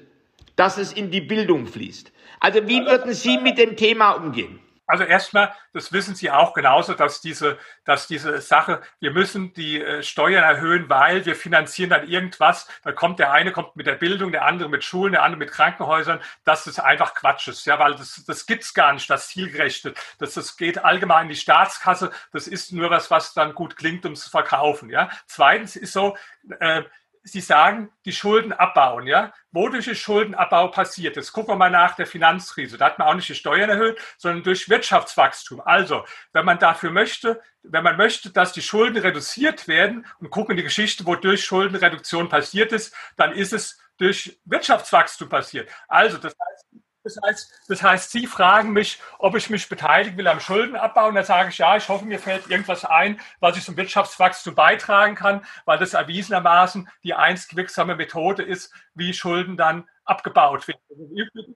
dass es in die Bildung fließt. Also wie würden Sie mit dem Thema umgehen? Also erstmal, das wissen Sie auch genauso, dass diese, dass diese Sache, wir müssen die äh, Steuern erhöhen, weil wir finanzieren dann irgendwas. Da kommt der eine kommt mit der Bildung, der andere mit Schulen, der andere mit Krankenhäusern. Das ist einfach Quatsch ist, ja, weil das, das gibt's gar nicht, das Zielgerechte. Das, das geht allgemein in die Staatskasse. Das ist nur was, was dann gut klingt, um zu verkaufen. Ja. Zweitens ist so, äh, Sie sagen, die Schulden abbauen, ja? Wodurch ist Schuldenabbau passiert? Jetzt gucken wir mal nach der Finanzkrise. Da hat man auch nicht die Steuern erhöht, sondern durch Wirtschaftswachstum. Also, wenn man dafür möchte, wenn man möchte, dass die Schulden reduziert werden und gucken die Geschichte, wodurch Schuldenreduktion passiert ist, dann ist es durch Wirtschaftswachstum passiert. Also, das heißt, das heißt, das heißt, Sie fragen mich, ob ich mich beteiligen will am Schuldenabbau. Und da sage ich, ja, ich hoffe, mir fällt irgendwas ein, was ich zum Wirtschaftswachstum beitragen kann, weil das erwiesenermaßen die einzig wirksame Methode ist, wie Schulden dann abgebaut werden.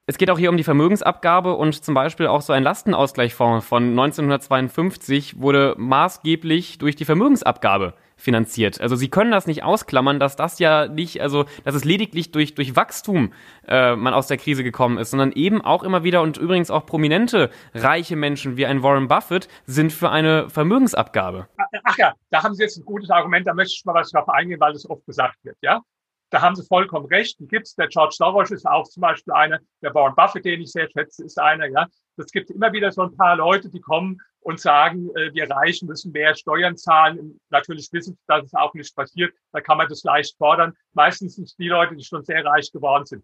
Es geht auch hier um die Vermögensabgabe und zum Beispiel auch so ein Lastenausgleichsfonds von 1952 wurde maßgeblich durch die Vermögensabgabe finanziert. Also sie können das nicht ausklammern, dass das ja nicht, also dass es lediglich durch, durch Wachstum äh, man aus der Krise gekommen ist, sondern eben auch immer wieder und übrigens auch prominente reiche Menschen wie ein Warren Buffett sind für eine Vermögensabgabe. Ach ja, da haben Sie jetzt ein gutes Argument, da möchte ich mal was darauf eingehen, weil das oft gesagt wird, ja. Da haben Sie vollkommen recht. Die gibt's. Der George Soros ist auch zum Beispiel einer. Der Warren Buffett, den ich sehr schätze, ist einer. Ja, es gibt immer wieder so ein paar Leute, die kommen und sagen, äh, wir Reichen müssen mehr Steuern zahlen. Natürlich wissen, dass es auch nicht passiert. Da kann man das leicht fordern. Meistens sind es die Leute, die schon sehr reich geworden sind.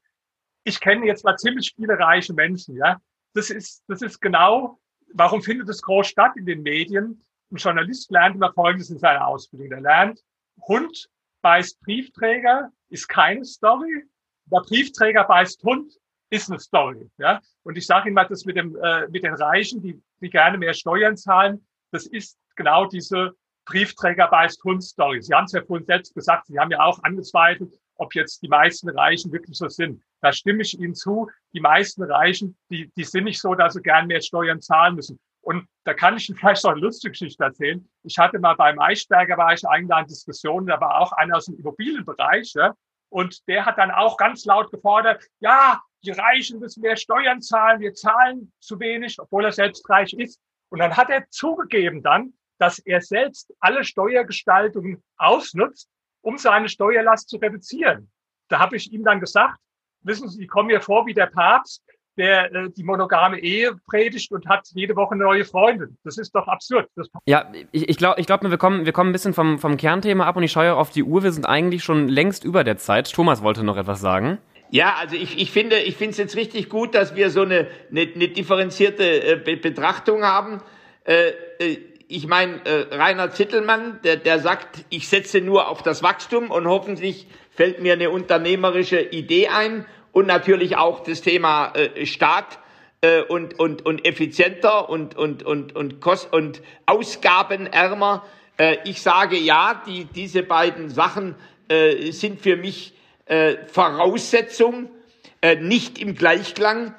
Ich kenne jetzt mal ziemlich viele reiche Menschen. Ja, das ist das ist genau. Warum findet es groß statt in den Medien? Ein Journalist lernt immer Folgendes in seiner Ausbildung. Der lernt, Hund beißt Briefträger ist keine Story. Der Briefträger beißt Hund ist eine Story. Ja? Und ich sage Ihnen mal, das mit, dem, äh, mit den Reichen, die, die gerne mehr Steuern zahlen, das ist genau diese Briefträger beißt Hund Story. Sie haben es ja vorhin selbst gesagt, Sie haben ja auch angezweifelt, ob jetzt die meisten Reichen wirklich so sind. Da stimme ich Ihnen zu. Die meisten Reichen, die, die sind nicht so, dass sie gern mehr Steuern zahlen müssen. Und da kann ich Ihnen *laughs* vielleicht noch eine lustige Geschichte erzählen. Ich hatte mal beim Eichberger war ich eingeladen, Diskussionen, da war auch einer aus dem Immobilienbereich, ja, Und der hat dann auch ganz laut gefordert, ja, die Reichen müssen mehr Steuern zahlen, wir zahlen zu wenig, obwohl er selbst reich ist. Und dann hat er zugegeben dann, dass er selbst alle Steuergestaltungen ausnutzt, um seine Steuerlast zu reduzieren. Da habe ich ihm dann gesagt, wissen Sie, ich komme mir vor wie der Papst, der äh, die monogame Ehe predigt und hat jede Woche neue Freundin. Das ist doch absurd. Das ja, ich, ich glaube, ich glaub, wir, kommen, wir kommen ein bisschen vom, vom Kernthema ab und ich schaue auf die Uhr. Wir sind eigentlich schon längst über der Zeit. Thomas wollte noch etwas sagen. Ja, also ich, ich finde ich finde es jetzt richtig gut, dass wir so eine, eine, eine differenzierte äh, Be Betrachtung haben. Äh, äh, ich meine, äh, Rainer Zittelmann, der, der sagt, ich setze nur auf das Wachstum und hoffentlich fällt mir eine unternehmerische Idee ein und natürlich auch das Thema äh, Staat äh, und, und, und effizienter und, und, und, und, kost und ausgabenärmer. Äh, ich sage ja, die, diese beiden Sachen äh, sind für mich äh, Voraussetzung, äh, nicht im Gleichklang,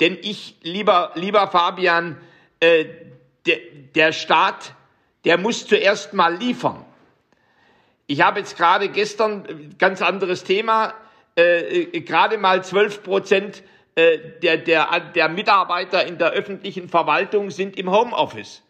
denn ich, lieber, lieber Fabian, äh, der, der Staat, der muss zuerst mal liefern. Ich habe jetzt gerade gestern ganz anderes Thema äh, äh, gerade mal 12 Prozent äh, der, der, der Mitarbeiter in der öffentlichen Verwaltung sind im Homeoffice.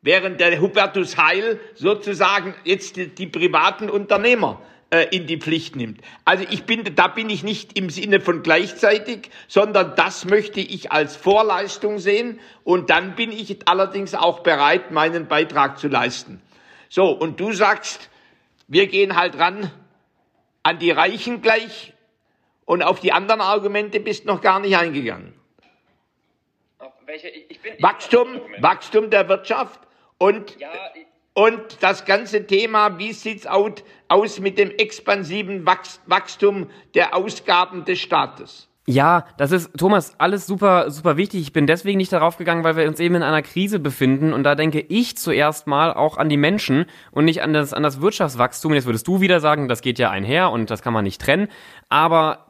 Während der Hubertus Heil sozusagen jetzt die, die privaten Unternehmer äh, in die Pflicht nimmt. Also ich bin, da bin ich nicht im Sinne von gleichzeitig, sondern das möchte ich als Vorleistung sehen und dann bin ich allerdings auch bereit, meinen Beitrag zu leisten. So, und du sagst, wir gehen halt ran an die Reichen gleich und auf die anderen Argumente bist noch gar nicht eingegangen. Welche? Ich bin, Wachstum, Wachstum der Wirtschaft und, ja, und das ganze Thema, wie sieht's aus mit dem expansiven Wachstum der Ausgaben des Staates? Ja, das ist, Thomas, alles super, super wichtig. Ich bin deswegen nicht darauf gegangen, weil wir uns eben in einer Krise befinden. Und da denke ich zuerst mal auch an die Menschen und nicht an das, an das Wirtschaftswachstum. Jetzt würdest du wieder sagen, das geht ja einher und das kann man nicht trennen. Aber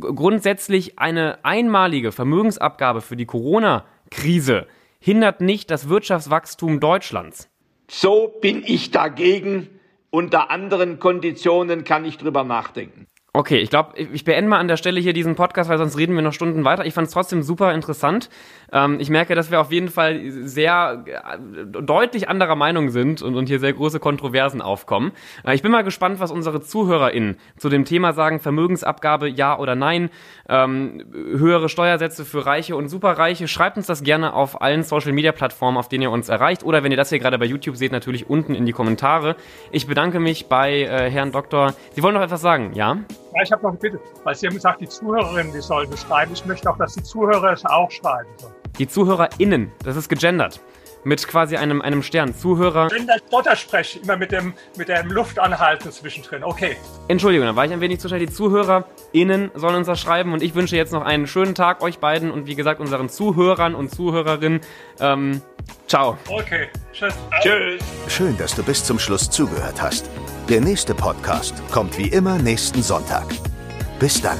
grundsätzlich eine einmalige Vermögensabgabe für die Corona-Krise hindert nicht das Wirtschaftswachstum Deutschlands. So bin ich dagegen. Unter anderen Konditionen kann ich drüber nachdenken. Okay, ich glaube, ich beende mal an der Stelle hier diesen Podcast, weil sonst reden wir noch Stunden weiter. Ich fand es trotzdem super interessant. Ähm, ich merke, dass wir auf jeden Fall sehr äh, deutlich anderer Meinung sind und, und hier sehr große Kontroversen aufkommen. Äh, ich bin mal gespannt, was unsere ZuhörerInnen zu dem Thema sagen. Vermögensabgabe, ja oder nein. Ähm, höhere Steuersätze für Reiche und Superreiche. Schreibt uns das gerne auf allen Social-Media-Plattformen, auf denen ihr uns erreicht. Oder wenn ihr das hier gerade bei YouTube seht, natürlich unten in die Kommentare. Ich bedanke mich bei äh, Herrn Doktor. Sie wollen noch etwas sagen, ja? Ja, ich habe noch eine Bitte, weil Sie haben gesagt, die Zuhörerinnen, die sollen es schreiben. Ich möchte auch, dass die Zuhörer es auch schreiben sollen. Die ZuhörerInnen, das ist gegendert. Mit quasi einem, einem Stern. Zuhörer. Wenn der Dotter spreche, immer mit dem, mit dem Luftanhalten zwischendrin. Okay. Entschuldigung, da war ich ein wenig zu schnell. Die ZuhörerInnen sollen uns das schreiben und ich wünsche jetzt noch einen schönen Tag euch beiden und wie gesagt unseren Zuhörern und Zuhörerinnen. Ähm, ciao. Okay. Tschüss. Tschüss. Schön, dass du bis zum Schluss zugehört hast. Der nächste Podcast kommt wie immer nächsten Sonntag. Bis dann.